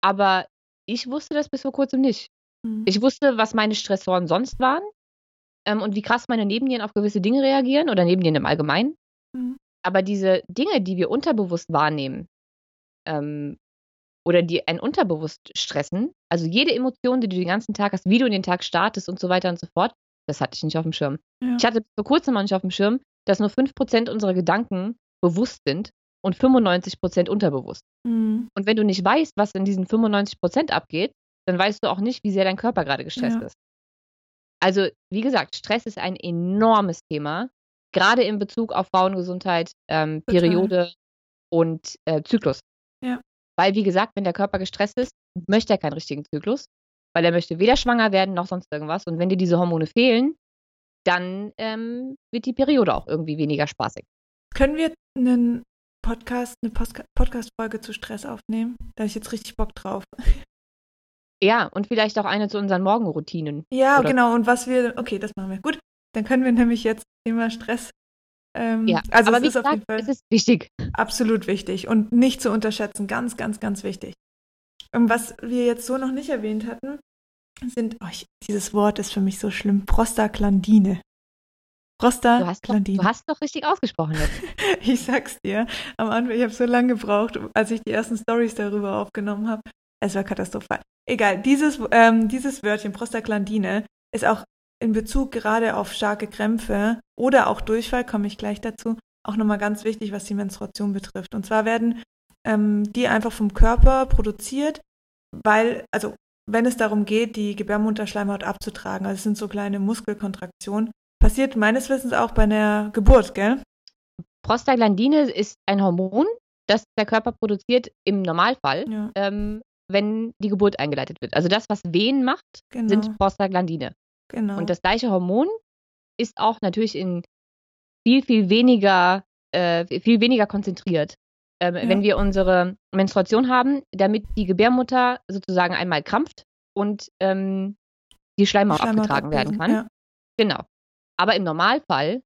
aber ich wusste das bis vor kurzem nicht. Mhm. Ich wusste, was meine Stressoren sonst waren ähm, und wie krass meine Nebennieren auf gewisse Dinge reagieren oder Nebennieren im Allgemeinen. Mhm. Aber diese Dinge, die wir unterbewusst wahrnehmen ähm, oder die ein unterbewusst stressen, also jede Emotion, die du den ganzen Tag hast, wie du in den Tag startest und so weiter und so fort, das hatte ich nicht auf dem Schirm. Ja. Ich hatte vor kurzem mal nicht auf dem Schirm, dass nur 5% unserer Gedanken bewusst sind und 95% unterbewusst. Mhm. Und wenn du nicht weißt, was in diesen 95% abgeht, dann weißt du auch nicht, wie sehr dein Körper gerade gestresst ja. ist. Also, wie gesagt, Stress ist ein enormes Thema, gerade in Bezug auf Frauengesundheit, ähm, Periode und äh, Zyklus. Ja. Weil, wie gesagt, wenn der Körper gestresst ist, möchte er keinen richtigen Zyklus, weil er möchte weder schwanger werden noch sonst irgendwas. Und wenn dir diese Hormone fehlen, dann ähm, wird die Periode auch irgendwie weniger spaßig. Können wir einen Podcast, eine Podcast-Folge zu Stress aufnehmen? Da habe ich jetzt richtig Bock drauf. Ja, und vielleicht auch eine zu unseren Morgenroutinen. Ja, oder? genau. Und was wir, okay, das machen wir. Gut, dann können wir nämlich jetzt Thema Stress. Ähm, ja, also aber es ist gesagt, auf jeden Fall es ist wichtig. Absolut wichtig und nicht zu unterschätzen. Ganz, ganz, ganz wichtig. Und was wir jetzt so noch nicht erwähnt hatten, sind, oh, ich, dieses Wort ist für mich so schlimm, Prostaglandine. Prostaglandine. Du, du hast doch richtig ausgesprochen jetzt. ich sag's dir. Am Anfang, ich habe so lange gebraucht, als ich die ersten Stories darüber aufgenommen habe. Es war katastrophal. Egal, dieses, ähm, dieses Wörtchen Prostaglandine ist auch in Bezug gerade auf starke Krämpfe oder auch Durchfall, komme ich gleich dazu, auch nochmal ganz wichtig, was die Menstruation betrifft. Und zwar werden ähm, die einfach vom Körper produziert, weil, also wenn es darum geht, die Gebärmutterschleimhaut abzutragen, also es sind so kleine Muskelkontraktionen, passiert meines Wissens auch bei einer Geburt, gell? Prostaglandine ist ein Hormon, das der Körper produziert im Normalfall, ja. ähm, wenn die Geburt eingeleitet wird. Also das, was Wehen macht, genau. sind Prostaglandine. Genau. Und das gleiche Hormon ist auch natürlich in viel, viel weniger, äh, viel weniger konzentriert. Ähm, ja. Wenn wir unsere Menstruation haben, damit die Gebärmutter sozusagen einmal krampft und ähm, die Schleimhaut, Schleimhaut abgetragen werden kann. Ja. Genau. Aber im Normalfall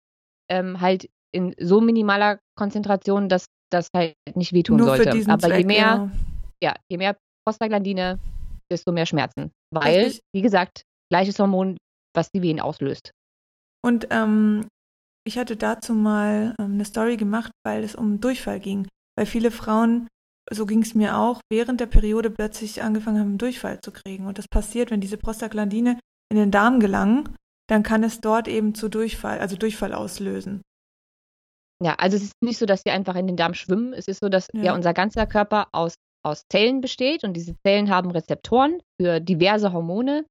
ähm, halt in so minimaler Konzentration, dass das halt nicht wehtun Nur sollte. Aber Zweck, je mehr, ja. ja, je mehr Prostaglandine, desto mehr Schmerzen. Weil, Richtig. wie gesagt, gleiches Hormon, was die Wehen auslöst. Und ähm, ich hatte dazu mal ähm, eine Story gemacht, weil es um Durchfall ging. Weil viele Frauen, so ging es mir auch, während der Periode plötzlich angefangen haben, Durchfall zu kriegen. Und das passiert, wenn diese Prostaglandine in den Darm gelangen, dann kann es dort eben zu Durchfall, also Durchfall auslösen. Ja, also es ist nicht so, dass sie einfach in den Darm schwimmen. Es ist so, dass ja, ja unser ganzer Körper aus, aus Zellen besteht und diese Zellen haben Rezeptoren für diverse Hormone.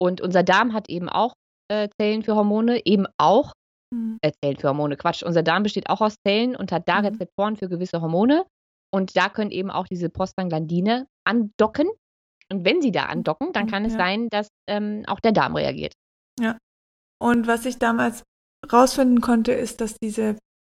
Und unser Darm hat eben auch äh, Zellen für Hormone, eben auch mhm. äh, Zellen für Hormone, Quatsch. Unser Darm besteht auch aus Zellen und hat da mhm. Rezeptoren für gewisse Hormone. Und da können eben auch diese Prostaglandine andocken. Und wenn sie da andocken, dann kann ja. es sein, dass ähm, auch der Darm reagiert. Ja. Und was ich damals rausfinden konnte, ist, dass diese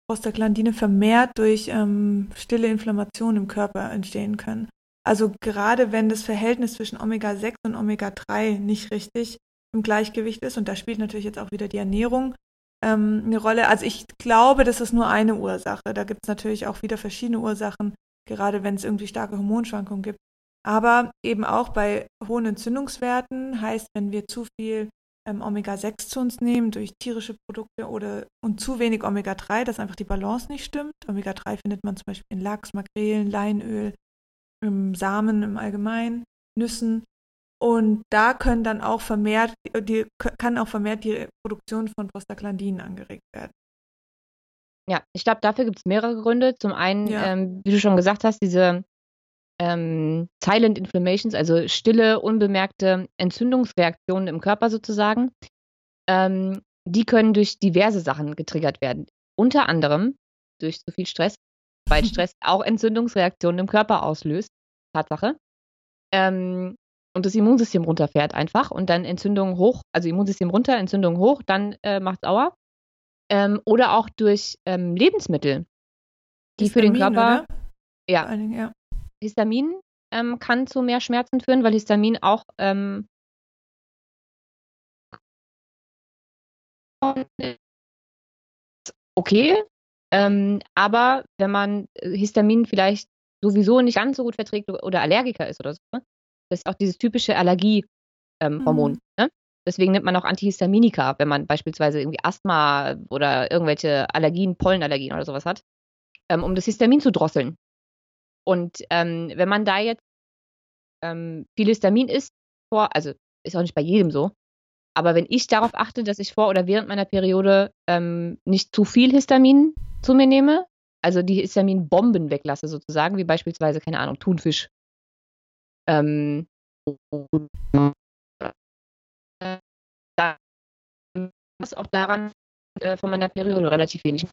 Prostaglandine vermehrt durch ähm, stille Inflammationen im Körper entstehen können. Also gerade wenn das Verhältnis zwischen Omega-6 und Omega-3 nicht richtig im Gleichgewicht ist, und da spielt natürlich jetzt auch wieder die Ernährung ähm, eine Rolle. Also ich glaube, das ist nur eine Ursache. Da gibt es natürlich auch wieder verschiedene Ursachen, gerade wenn es irgendwie starke Hormonschwankungen gibt. Aber eben auch bei hohen Entzündungswerten heißt, wenn wir zu viel ähm, Omega-6 zu uns nehmen durch tierische Produkte oder und zu wenig Omega-3, dass einfach die Balance nicht stimmt. Omega-3 findet man zum Beispiel in Lachs, Makrelen, Leinöl, im Samen im Allgemeinen, Nüssen. Und da können dann auch vermehrt, die, kann auch vermehrt die Produktion von Prostaglandinen angeregt werden. Ja, ich glaube, dafür gibt es mehrere Gründe. Zum einen, ja. ähm, wie du schon gesagt hast, diese ähm, Silent Inflammations, also stille, unbemerkte Entzündungsreaktionen im Körper sozusagen, ähm, die können durch diverse Sachen getriggert werden. Unter anderem durch zu viel Stress, weil Stress auch Entzündungsreaktionen im Körper auslöst. Tatsache. Ähm, und das Immunsystem runterfährt einfach und dann Entzündungen hoch, also Immunsystem runter, Entzündungen hoch, dann äh, macht es Aua. Ähm, oder auch durch ähm, Lebensmittel, die Histamin, für den Körper. Oder? Ja. Dingen, ja. Histamin ähm, kann zu mehr Schmerzen führen, weil Histamin auch ähm, okay, ähm, aber wenn man Histamin vielleicht sowieso nicht ganz so gut verträgt oder Allergiker ist oder so, ne? das ist auch dieses typische Allergiehormon. Mhm. Ne? Deswegen nimmt man auch Antihistaminika, wenn man beispielsweise irgendwie Asthma oder irgendwelche Allergien, Pollenallergien oder sowas hat, ähm, um das Histamin zu drosseln. Und ähm, wenn man da jetzt ähm, viel Histamin isst, vor, also ist auch nicht bei jedem so, aber wenn ich darauf achte, dass ich vor oder während meiner Periode ähm, nicht zu viel Histamin zu mir nehme, also die Histaminbomben weglasse sozusagen, wie beispielsweise, keine Ahnung, Thunfisch. Ähm, was auch daran äh, von meiner Periode relativ wenig.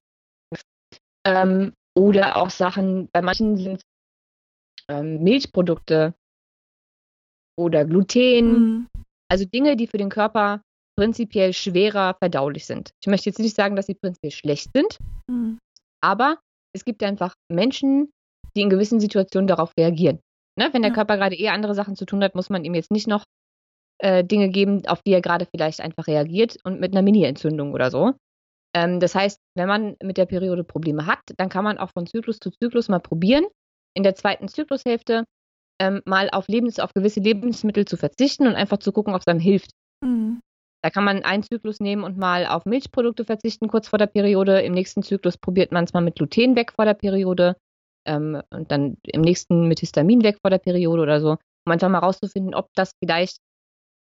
Ähm, oder auch Sachen, bei manchen sind ähm, Milchprodukte oder Gluten. Mhm. Also Dinge, die für den Körper prinzipiell schwerer verdaulich sind. Ich möchte jetzt nicht sagen, dass sie prinzipiell schlecht sind, mhm. aber es gibt einfach Menschen, die in gewissen Situationen darauf reagieren. Ne? Wenn der ja. Körper gerade eh andere Sachen zu tun hat, muss man ihm jetzt nicht noch äh, Dinge geben, auf die er gerade vielleicht einfach reagiert und mit einer Mini-Entzündung oder so. Ähm, das heißt, wenn man mit der Periode Probleme hat, dann kann man auch von Zyklus zu Zyklus mal probieren, in der zweiten Zyklushälfte ähm, mal auf, Lebens-, auf gewisse Lebensmittel zu verzichten und einfach zu gucken, ob es einem hilft. Mhm. Da kann man einen Zyklus nehmen und mal auf Milchprodukte verzichten kurz vor der Periode. Im nächsten Zyklus probiert man es mal mit Gluten weg vor der Periode ähm, und dann im nächsten mit Histamin weg vor der Periode oder so, um einfach mal rauszufinden, ob das vielleicht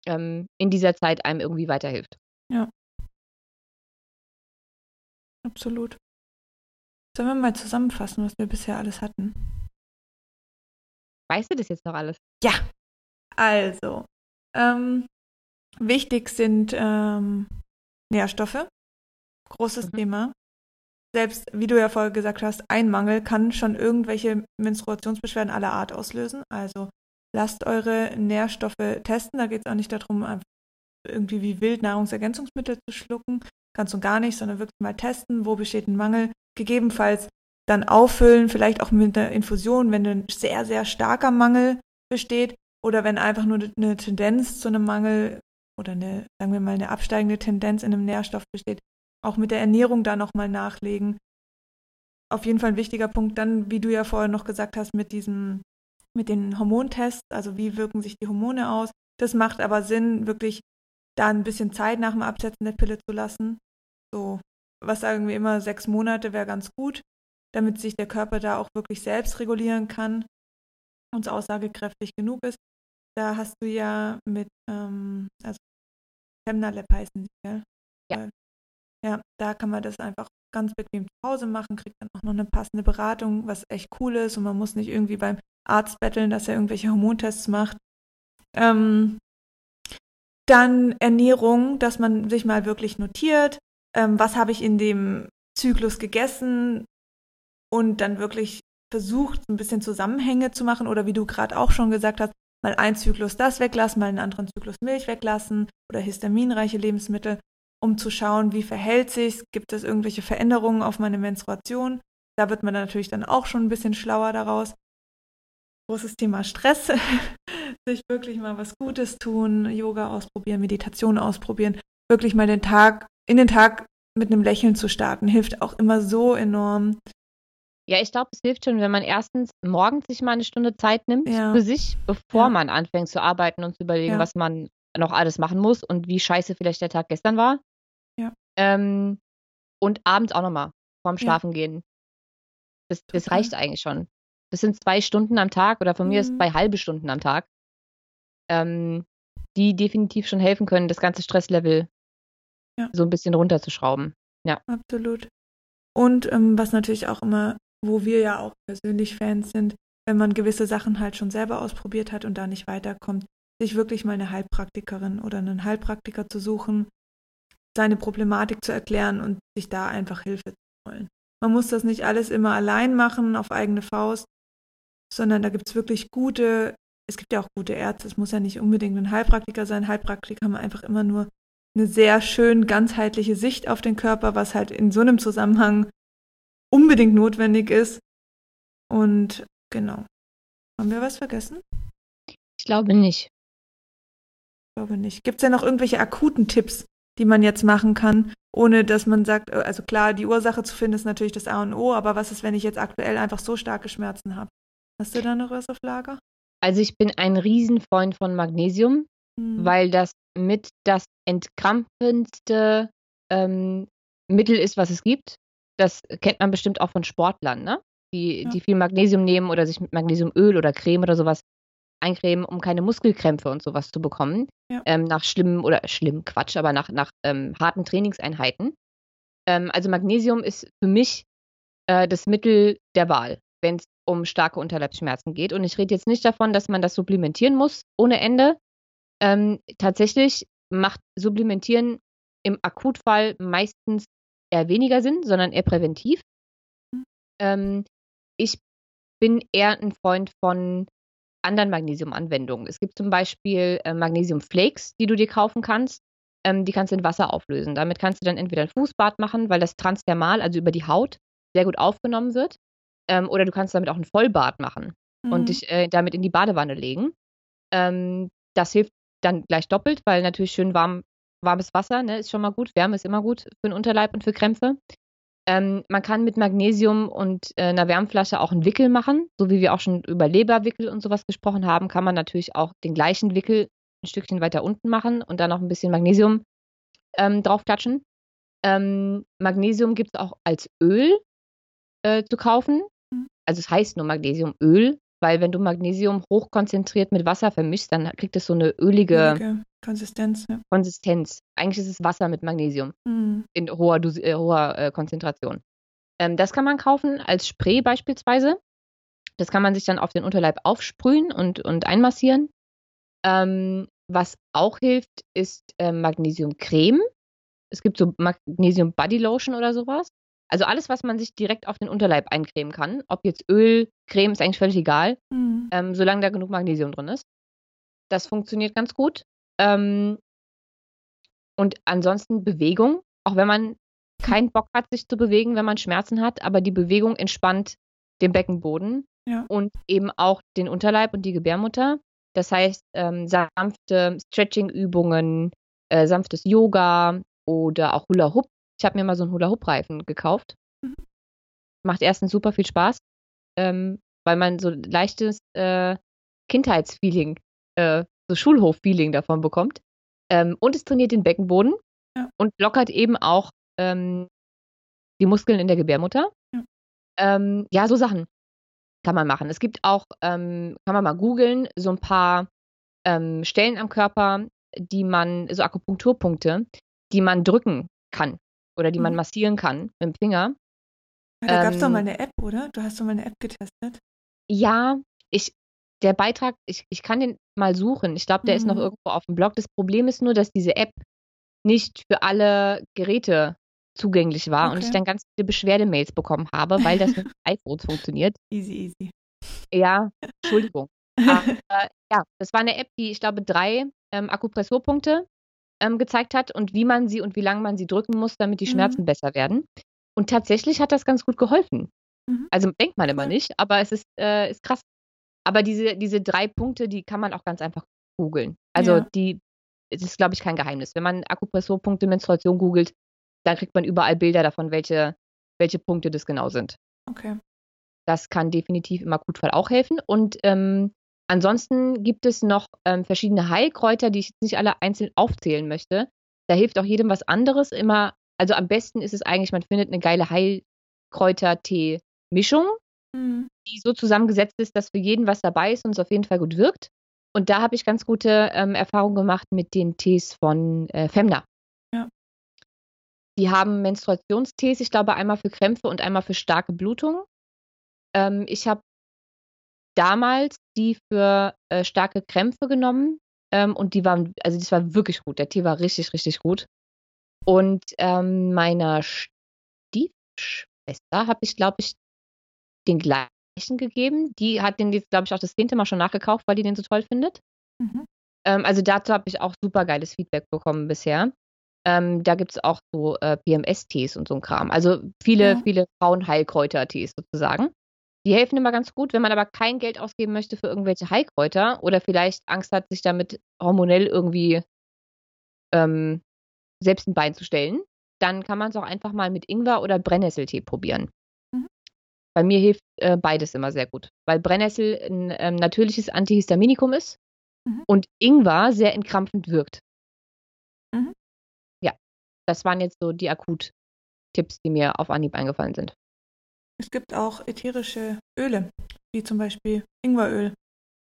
ähm, in dieser Zeit einem irgendwie weiterhilft. Ja. Absolut. Sollen wir mal zusammenfassen, was wir bisher alles hatten? Weißt du das jetzt noch alles? Ja. Also, ähm, wichtig sind ähm, Nährstoffe. Großes mhm. Thema. Selbst, wie du ja vorher gesagt hast, ein Mangel kann schon irgendwelche Menstruationsbeschwerden aller Art auslösen. Also lasst eure Nährstoffe testen. Da geht es auch nicht darum, irgendwie wie wild Nahrungsergänzungsmittel zu schlucken, ganz und gar nicht, sondern wirklich mal testen, wo besteht ein Mangel. Gegebenenfalls dann auffüllen, vielleicht auch mit einer Infusion, wenn ein sehr, sehr starker Mangel besteht oder wenn einfach nur eine Tendenz zu einem Mangel oder eine, sagen wir mal, eine absteigende Tendenz in einem Nährstoff besteht, auch mit der Ernährung da nochmal nachlegen. Auf jeden Fall ein wichtiger Punkt. Dann, wie du ja vorher noch gesagt hast, mit diesem, mit den Hormontests, also wie wirken sich die Hormone aus. Das macht aber Sinn, wirklich da ein bisschen Zeit nach dem Absetzen der Pille zu lassen. So, was sagen wir immer, sechs Monate wäre ganz gut damit sich der Körper da auch wirklich selbst regulieren kann und aussagekräftig genug ist. Da hast du ja mit, ähm, also Femnalab heißen die, gell? Ja. Ja, da kann man das einfach ganz bequem zu Hause machen, kriegt dann auch noch eine passende Beratung, was echt cool ist und man muss nicht irgendwie beim Arzt betteln, dass er irgendwelche Hormontests macht. Ähm, dann Ernährung, dass man sich mal wirklich notiert, ähm, was habe ich in dem Zyklus gegessen, und dann wirklich versucht, ein bisschen Zusammenhänge zu machen oder wie du gerade auch schon gesagt hast, mal einen Zyklus das weglassen, mal einen anderen Zyklus Milch weglassen oder histaminreiche Lebensmittel, um zu schauen, wie verhält sich, gibt es irgendwelche Veränderungen auf meine Menstruation. Da wird man natürlich dann auch schon ein bisschen schlauer daraus. Großes Thema Stress, sich wirklich mal was Gutes tun, Yoga ausprobieren, Meditation ausprobieren, wirklich mal den Tag, in den Tag mit einem Lächeln zu starten, hilft auch immer so enorm. Ja, ich glaube, es hilft schon, wenn man erstens morgens sich mal eine Stunde Zeit nimmt ja. für sich, bevor ja. man anfängt zu arbeiten und zu überlegen, ja. was man noch alles machen muss und wie scheiße vielleicht der Tag gestern war. Ja. Ähm, und abends auch nochmal, vorm Schlafengehen. Das, das reicht eigentlich schon. Das sind zwei Stunden am Tag oder von mhm. mir ist zwei halbe Stunden am Tag, ähm, die definitiv schon helfen können, das ganze Stresslevel so ein bisschen runterzuschrauben. Ja. Absolut. Und ähm, was natürlich auch immer wo wir ja auch persönlich Fans sind, wenn man gewisse Sachen halt schon selber ausprobiert hat und da nicht weiterkommt, sich wirklich mal eine Heilpraktikerin oder einen Heilpraktiker zu suchen, seine Problematik zu erklären und sich da einfach Hilfe zu holen. Man muss das nicht alles immer allein machen, auf eigene Faust, sondern da gibt es wirklich gute, es gibt ja auch gute Ärzte, es muss ja nicht unbedingt ein Heilpraktiker sein. Heilpraktiker haben einfach immer nur eine sehr schön ganzheitliche Sicht auf den Körper, was halt in so einem Zusammenhang unbedingt notwendig ist. Und genau. Haben wir was vergessen? Ich glaube nicht. Ich glaube nicht. Gibt es ja noch irgendwelche akuten Tipps, die man jetzt machen kann, ohne dass man sagt, äh, also klar, die Ursache zu finden ist natürlich das A und O, aber was ist, wenn ich jetzt aktuell einfach so starke Schmerzen habe? Hast du da noch was auf Lager? Also ich bin ein Riesenfreund von Magnesium, hm. weil das mit das entkrampfendste ähm, Mittel ist, was es gibt. Das kennt man bestimmt auch von Sportlern, ne? Die, ja. die viel Magnesium nehmen oder sich mit Magnesiumöl oder Creme oder sowas eincremen, um keine Muskelkrämpfe und sowas zu bekommen. Ja. Ähm, nach schlimmen oder schlimm Quatsch, aber nach, nach ähm, harten Trainingseinheiten. Ähm, also Magnesium ist für mich äh, das Mittel der Wahl, wenn es um starke Unterleibsschmerzen geht. Und ich rede jetzt nicht davon, dass man das supplementieren muss ohne Ende. Ähm, tatsächlich macht Supplementieren im Akutfall meistens eher weniger Sinn, sondern eher präventiv. Ähm, ich bin eher ein Freund von anderen Magnesiumanwendungen. Es gibt zum Beispiel äh, Magnesiumflakes, die du dir kaufen kannst. Ähm, die kannst du in Wasser auflösen. Damit kannst du dann entweder ein Fußbad machen, weil das transdermal, also über die Haut, sehr gut aufgenommen wird. Ähm, oder du kannst damit auch ein Vollbad machen. mhm. und dich äh, damit in die Badewanne legen. Ähm, das hilft dann gleich doppelt, weil natürlich schön warm, warmes Wasser ne, ist schon mal gut. Wärme ist immer gut für den Unterleib und für Krämpfe. Ähm, man kann mit Magnesium und äh, einer Wärmflasche auch einen Wickel machen, so wie wir auch schon über Leberwickel und sowas gesprochen haben, kann man natürlich auch den gleichen Wickel ein Stückchen weiter unten machen und dann noch ein bisschen Magnesium ähm, draufklatschen. Ähm, Magnesium gibt es auch als Öl äh, zu kaufen. Mhm. Also es heißt nur Magnesiumöl, weil wenn du Magnesium hochkonzentriert mit Wasser vermischst, dann kriegt es so eine ölige, ölige Konsistenz. Ja. Konsistenz. Eigentlich ist es Wasser mit Magnesium mhm. in hoher, äh, hoher äh, Konzentration. Ähm, das kann man kaufen als Spray beispielsweise. Das kann man sich dann auf den Unterleib aufsprühen und, und einmassieren. Ähm, was auch hilft, ist äh, Magnesiumcreme. Es gibt so Magnesium Body Lotion oder sowas. Also alles, was man sich direkt auf den Unterleib eincremen kann. Ob jetzt Öl, Creme, ist eigentlich völlig egal, mhm. ähm, solange da genug Magnesium drin ist. Das funktioniert ganz gut. Ähm, und ansonsten Bewegung, auch wenn man keinen Bock hat, sich zu bewegen, wenn man Schmerzen hat, aber die Bewegung entspannt den Beckenboden ja. und eben auch den Unterleib und die Gebärmutter. Das heißt, ähm, sanfte Stretching-Übungen, äh, sanftes Yoga oder auch Hula Hoop. Ich habe mir mal so einen Hula Hoop-Reifen gekauft. Mhm. Macht erstens super viel Spaß, ähm, weil man so leichtes äh, Kindheitsfeeling, äh, so Schulhof-Feeling davon bekommt. Ähm, und es trainiert den Beckenboden ja. und lockert eben auch ähm, die Muskeln in der Gebärmutter. Ja. Ähm, ja, so Sachen kann man machen. Es gibt auch, ähm, kann man mal googeln, so ein paar ähm, Stellen am Körper, die man, so Akupunkturpunkte, die man drücken kann oder die man mhm. massieren kann mit dem Finger. Ja, da gab es doch mal ähm, eine App, oder? Du hast doch mal eine App getestet. Ja, ich, der Beitrag, ich, ich kann den mal suchen. Ich glaube, der mhm. ist noch mhm. irgendwo auf dem Blog. Das Problem ist nur, dass diese App nicht für alle Geräte zugänglich war okay. und ich dann ganz viele Beschwerdemails bekommen habe, weil das mit iPhones funktioniert. Easy, easy. Ja, Entschuldigung. Aber, ja, das war eine App, die, ich glaube, drei ähm, Akupressurpunkte ähm, gezeigt hat und wie man sie und wie lange man sie drücken muss, damit die mhm. Schmerzen mhm. besser werden. Und tatsächlich hat das ganz gut geholfen. Mhm. Also denkt man immer nicht, aber es ist, äh, ist krass. Aber diese, diese drei Punkte, die kann man auch ganz einfach googeln. Also ja. die, es ist, glaube ich, kein Geheimnis. Wenn man Akupressurpunkte Menstruation googelt, dann kriegt man überall Bilder davon, welche, welche Punkte das genau sind. Okay. Das kann definitiv im Akutfall auch helfen. Und ähm, ansonsten gibt es noch ähm, verschiedene Heilkräuter, die ich jetzt nicht alle einzeln aufzählen möchte. Da hilft auch jedem was anderes. Immer, also am besten ist es eigentlich, man findet eine geile Heilkräuter-Tee-Mischung, mhm. die so zusammengesetzt ist, dass für jeden was dabei ist und es auf jeden Fall gut wirkt. Und da habe ich ganz gute ähm, Erfahrungen gemacht mit den Tees von äh, Femna. Die haben Menstruationstees, ich glaube einmal für Krämpfe und einmal für starke Blutung. Ähm, ich habe damals die für äh, starke Krämpfe genommen ähm, und die waren, also das war wirklich gut. Der Tee war richtig, richtig gut. Und ähm, meiner Stiefschwester habe ich, glaube ich, den gleichen gegeben. Die hat den jetzt, glaube ich, auch das zehnte Mal schon nachgekauft, weil die den so toll findet. Mhm. Ähm, also dazu habe ich auch super geiles Feedback bekommen bisher. Ähm, da gibt es auch so äh, PMS-Tees und so ein Kram. Also viele, ja. viele Frauenheilkräuter-Tees sozusagen. Die helfen immer ganz gut, wenn man aber kein Geld ausgeben möchte für irgendwelche Heilkräuter oder vielleicht Angst hat, sich damit hormonell irgendwie ähm, selbst ein Bein zu stellen, dann kann man es auch einfach mal mit Ingwer oder Brennnesseltee probieren. Mhm. Bei mir hilft äh, beides immer sehr gut, weil Brennnessel ein ähm, natürliches Antihistaminikum ist mhm. und Ingwer sehr entkrampfend wirkt. Mhm das waren jetzt so die Akut-Tipps, die mir auf Anhieb eingefallen sind. Es gibt auch ätherische Öle, wie zum Beispiel Ingweröl.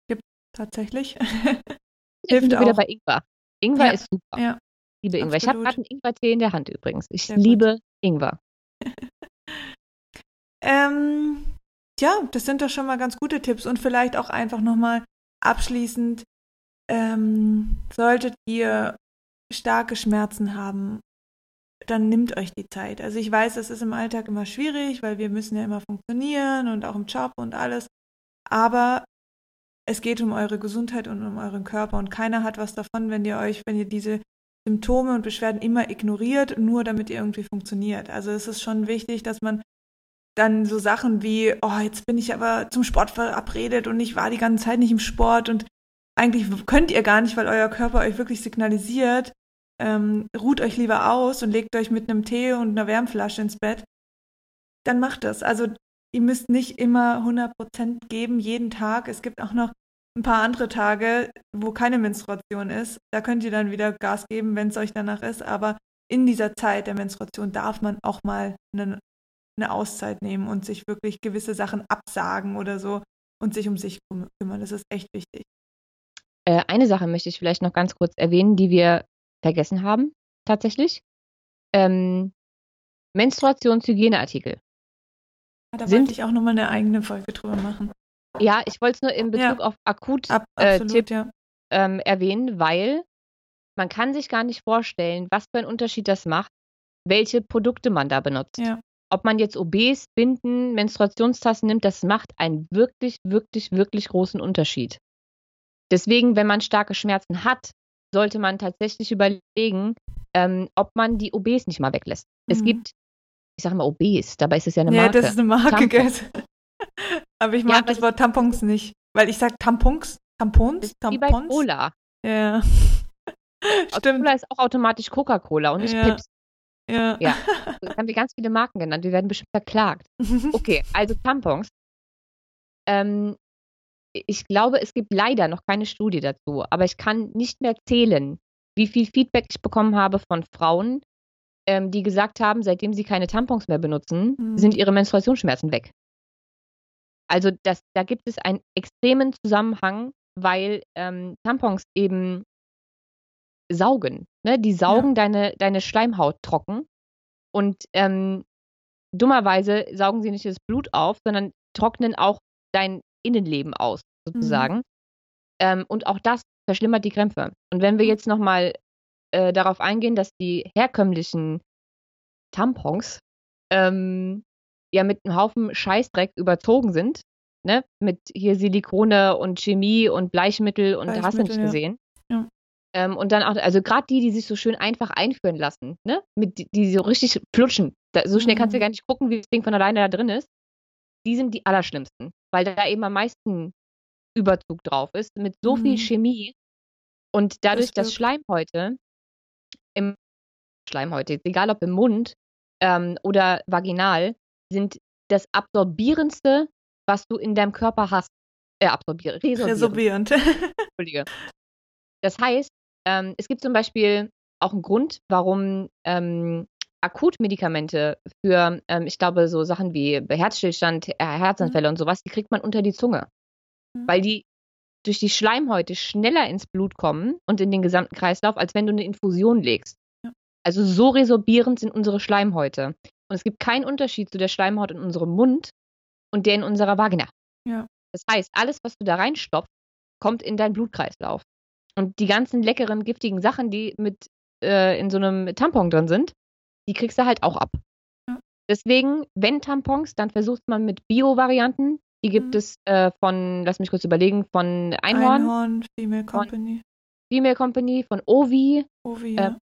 Gibt tatsächlich. Hilft auch. wieder bei Ingwer. Ingwer ja. ist super. Ja. Ich liebe Ingwer. Absolut. Ich habe gerade einen Ingwer-Tee in der Hand übrigens. Ich Sehr liebe gut. Ingwer. ähm, ja, das sind doch schon mal ganz gute Tipps und vielleicht auch einfach nochmal abschließend, ähm, solltet ihr starke Schmerzen haben dann nimmt euch die Zeit. Also ich weiß, es ist im Alltag immer schwierig, weil wir müssen ja immer funktionieren und auch im Job und alles. Aber es geht um eure Gesundheit und um euren Körper und keiner hat was davon, wenn ihr euch, wenn ihr diese Symptome und Beschwerden immer ignoriert, nur damit ihr irgendwie funktioniert. Also es ist schon wichtig, dass man dann so Sachen wie, oh, jetzt bin ich aber zum Sport verabredet und ich war die ganze Zeit nicht im Sport und eigentlich könnt ihr gar nicht, weil euer Körper euch wirklich signalisiert, ähm, ruht euch lieber aus und legt euch mit einem Tee und einer Wärmflasche ins Bett, dann macht das. Also ihr müsst nicht immer 100% geben, jeden Tag. Es gibt auch noch ein paar andere Tage, wo keine Menstruation ist. Da könnt ihr dann wieder Gas geben, wenn es euch danach ist. Aber in dieser Zeit der Menstruation darf man auch mal eine, eine Auszeit nehmen und sich wirklich gewisse Sachen absagen oder so und sich um sich kümmern. Das ist echt wichtig. Äh, eine Sache möchte ich vielleicht noch ganz kurz erwähnen, die wir vergessen haben, tatsächlich. Ähm, Menstruationshygieneartikel. Ja, da sind, wollte ich auch nochmal eine eigene Folge drüber machen. Ja, ich wollte es nur in Bezug ja. auf Akut-Tipp äh, ja. ähm, erwähnen, weil man kann sich gar nicht vorstellen, was für einen Unterschied das macht, welche Produkte man da benutzt. Ja. Ob man jetzt OBs, Binden, Menstruationstassen nimmt, das macht einen wirklich, wirklich, wirklich großen Unterschied. Deswegen, wenn man starke Schmerzen hat, sollte man tatsächlich überlegen, ähm, ob man die OBs nicht mal weglässt. Mhm. Es gibt, ich sage mal OBs, dabei ist es ja eine Marke. Ja, das ist eine Marke, gell? Aber ich mag ja, das Wort Tampons nicht, weil ich sage Tampons, Tampons, Tampons. Wie bei Cola. Ja. Stimmt. Cola ist auch automatisch Coca-Cola und nicht ja. Pips. Ja. ja. Jetzt haben wir ganz viele Marken genannt. Wir werden bestimmt verklagt. Okay, also Tampons. Ähm, ich glaube, es gibt leider noch keine Studie dazu, aber ich kann nicht mehr zählen, wie viel Feedback ich bekommen habe von Frauen, ähm, die gesagt haben, seitdem sie keine Tampons mehr benutzen, mhm. sind ihre Menstruationsschmerzen weg. Also das, da gibt es einen extremen Zusammenhang, weil ähm, Tampons eben saugen. Ne? Die saugen ja. deine, deine Schleimhaut trocken. Und ähm, dummerweise saugen sie nicht das Blut auf, sondern trocknen auch dein Innenleben aus, sozusagen. Mhm. Ähm, und auch das verschlimmert die Krämpfe. Und wenn wir jetzt nochmal äh, darauf eingehen, dass die herkömmlichen Tampons ähm, ja mit einem Haufen Scheißdreck überzogen sind, ne? Mit hier Silikone und Chemie und Bleichmittel und Bleichmittel, hast du nicht ja. gesehen. Ja. Ähm, und dann auch, also gerade die, die sich so schön einfach einführen lassen, ne? Mit, die, die so richtig flutschen. Da, so schnell mhm. kannst du mhm. gar nicht gucken, wie das Ding von alleine da drin ist. Die sind die allerschlimmsten, weil da eben am meisten Überzug drauf ist, mit so mhm. viel Chemie. Und dadurch, das dass Schleimhäute im Schleimhäute, egal ob im Mund ähm, oder vaginal, sind das absorbierendste, was du in deinem Körper hast. Äh, absorbierend. Resorbierend. Entschuldige. Das heißt, ähm, es gibt zum Beispiel auch einen Grund, warum ähm, Akutmedikamente für, ähm, ich glaube, so Sachen wie Herzstillstand, äh, Herzanfälle mhm. und sowas, die kriegt man unter die Zunge. Mhm. Weil die durch die Schleimhäute schneller ins Blut kommen und in den gesamten Kreislauf, als wenn du eine Infusion legst. Ja. Also so resorbierend sind unsere Schleimhäute. Und es gibt keinen Unterschied zu der Schleimhaut in unserem Mund und der in unserer Vagina. Ja. Das heißt, alles, was du da reinstopfst, kommt in deinen Blutkreislauf. Und die ganzen leckeren, giftigen Sachen, die mit äh, in so einem Tampon drin sind, die kriegst du halt auch ab. Ja. Deswegen, wenn Tampons, dann versucht man mit Bio-Varianten. Die gibt mhm. es äh, von, lass mich kurz überlegen, von Einhorn. Einhorn, Female Company. Female Company, von Ovi. Ovi, äh, ja.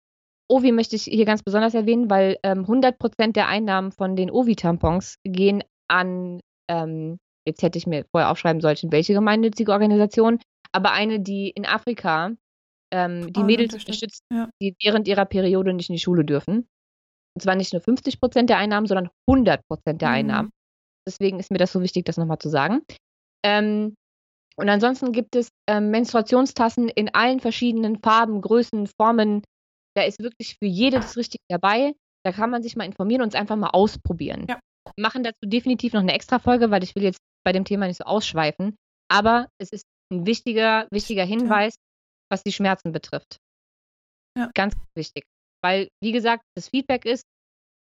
Ovi möchte ich hier ganz besonders erwähnen, weil ähm, 100% der Einnahmen von den Ovi-Tampons gehen an, ähm, jetzt hätte ich mir vorher aufschreiben sollen, welche gemeinnützige Organisation, aber eine, die in Afrika ähm, die Mädels unterstützt, ja. die während ihrer Periode nicht in die Schule dürfen. Und zwar nicht nur 50 Prozent der Einnahmen, sondern 100 Prozent der mhm. Einnahmen. Deswegen ist mir das so wichtig, das nochmal zu sagen. Ähm, und ansonsten gibt es ähm, Menstruationstassen in allen verschiedenen Farben, Größen, Formen. Da ist wirklich für jede das Richtige dabei. Da kann man sich mal informieren und es einfach mal ausprobieren. Ja. Wir machen dazu definitiv noch eine extra Folge, weil ich will jetzt bei dem Thema nicht so ausschweifen. Aber es ist ein wichtiger, wichtiger Hinweis, was die Schmerzen betrifft. Ja. Ganz wichtig. Weil, wie gesagt, das Feedback ist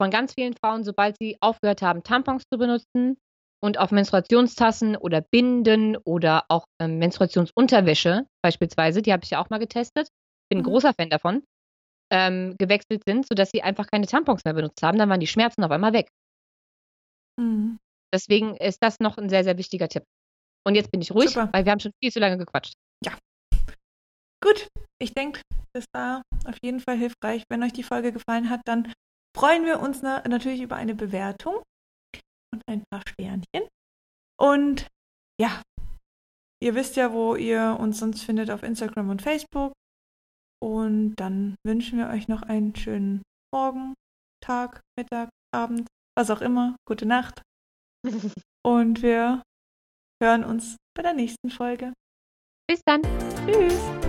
von ganz vielen Frauen, sobald sie aufgehört haben, Tampons zu benutzen und auf Menstruationstassen oder Binden oder auch ähm, Menstruationsunterwäsche beispielsweise, die habe ich ja auch mal getestet, bin ein mhm. großer Fan davon, ähm, gewechselt sind, sodass sie einfach keine Tampons mehr benutzt haben, dann waren die Schmerzen auf einmal weg. Mhm. Deswegen ist das noch ein sehr, sehr wichtiger Tipp. Und jetzt bin ich ruhig, Super. weil wir haben schon viel zu lange gequatscht. Ja. Gut, ich denke, das war auf jeden Fall hilfreich. Wenn euch die Folge gefallen hat, dann freuen wir uns na natürlich über eine Bewertung. und ein paar Sternchen. Und ja, ihr wisst ja, wo ihr uns sonst findet auf Instagram und Facebook. Und dann wünschen wir euch noch einen schönen Morgen, Tag, Mittag, Abend, was auch immer. Gute Nacht. Und wir hören uns bei der nächsten Folge. Bis dann. Tschüss.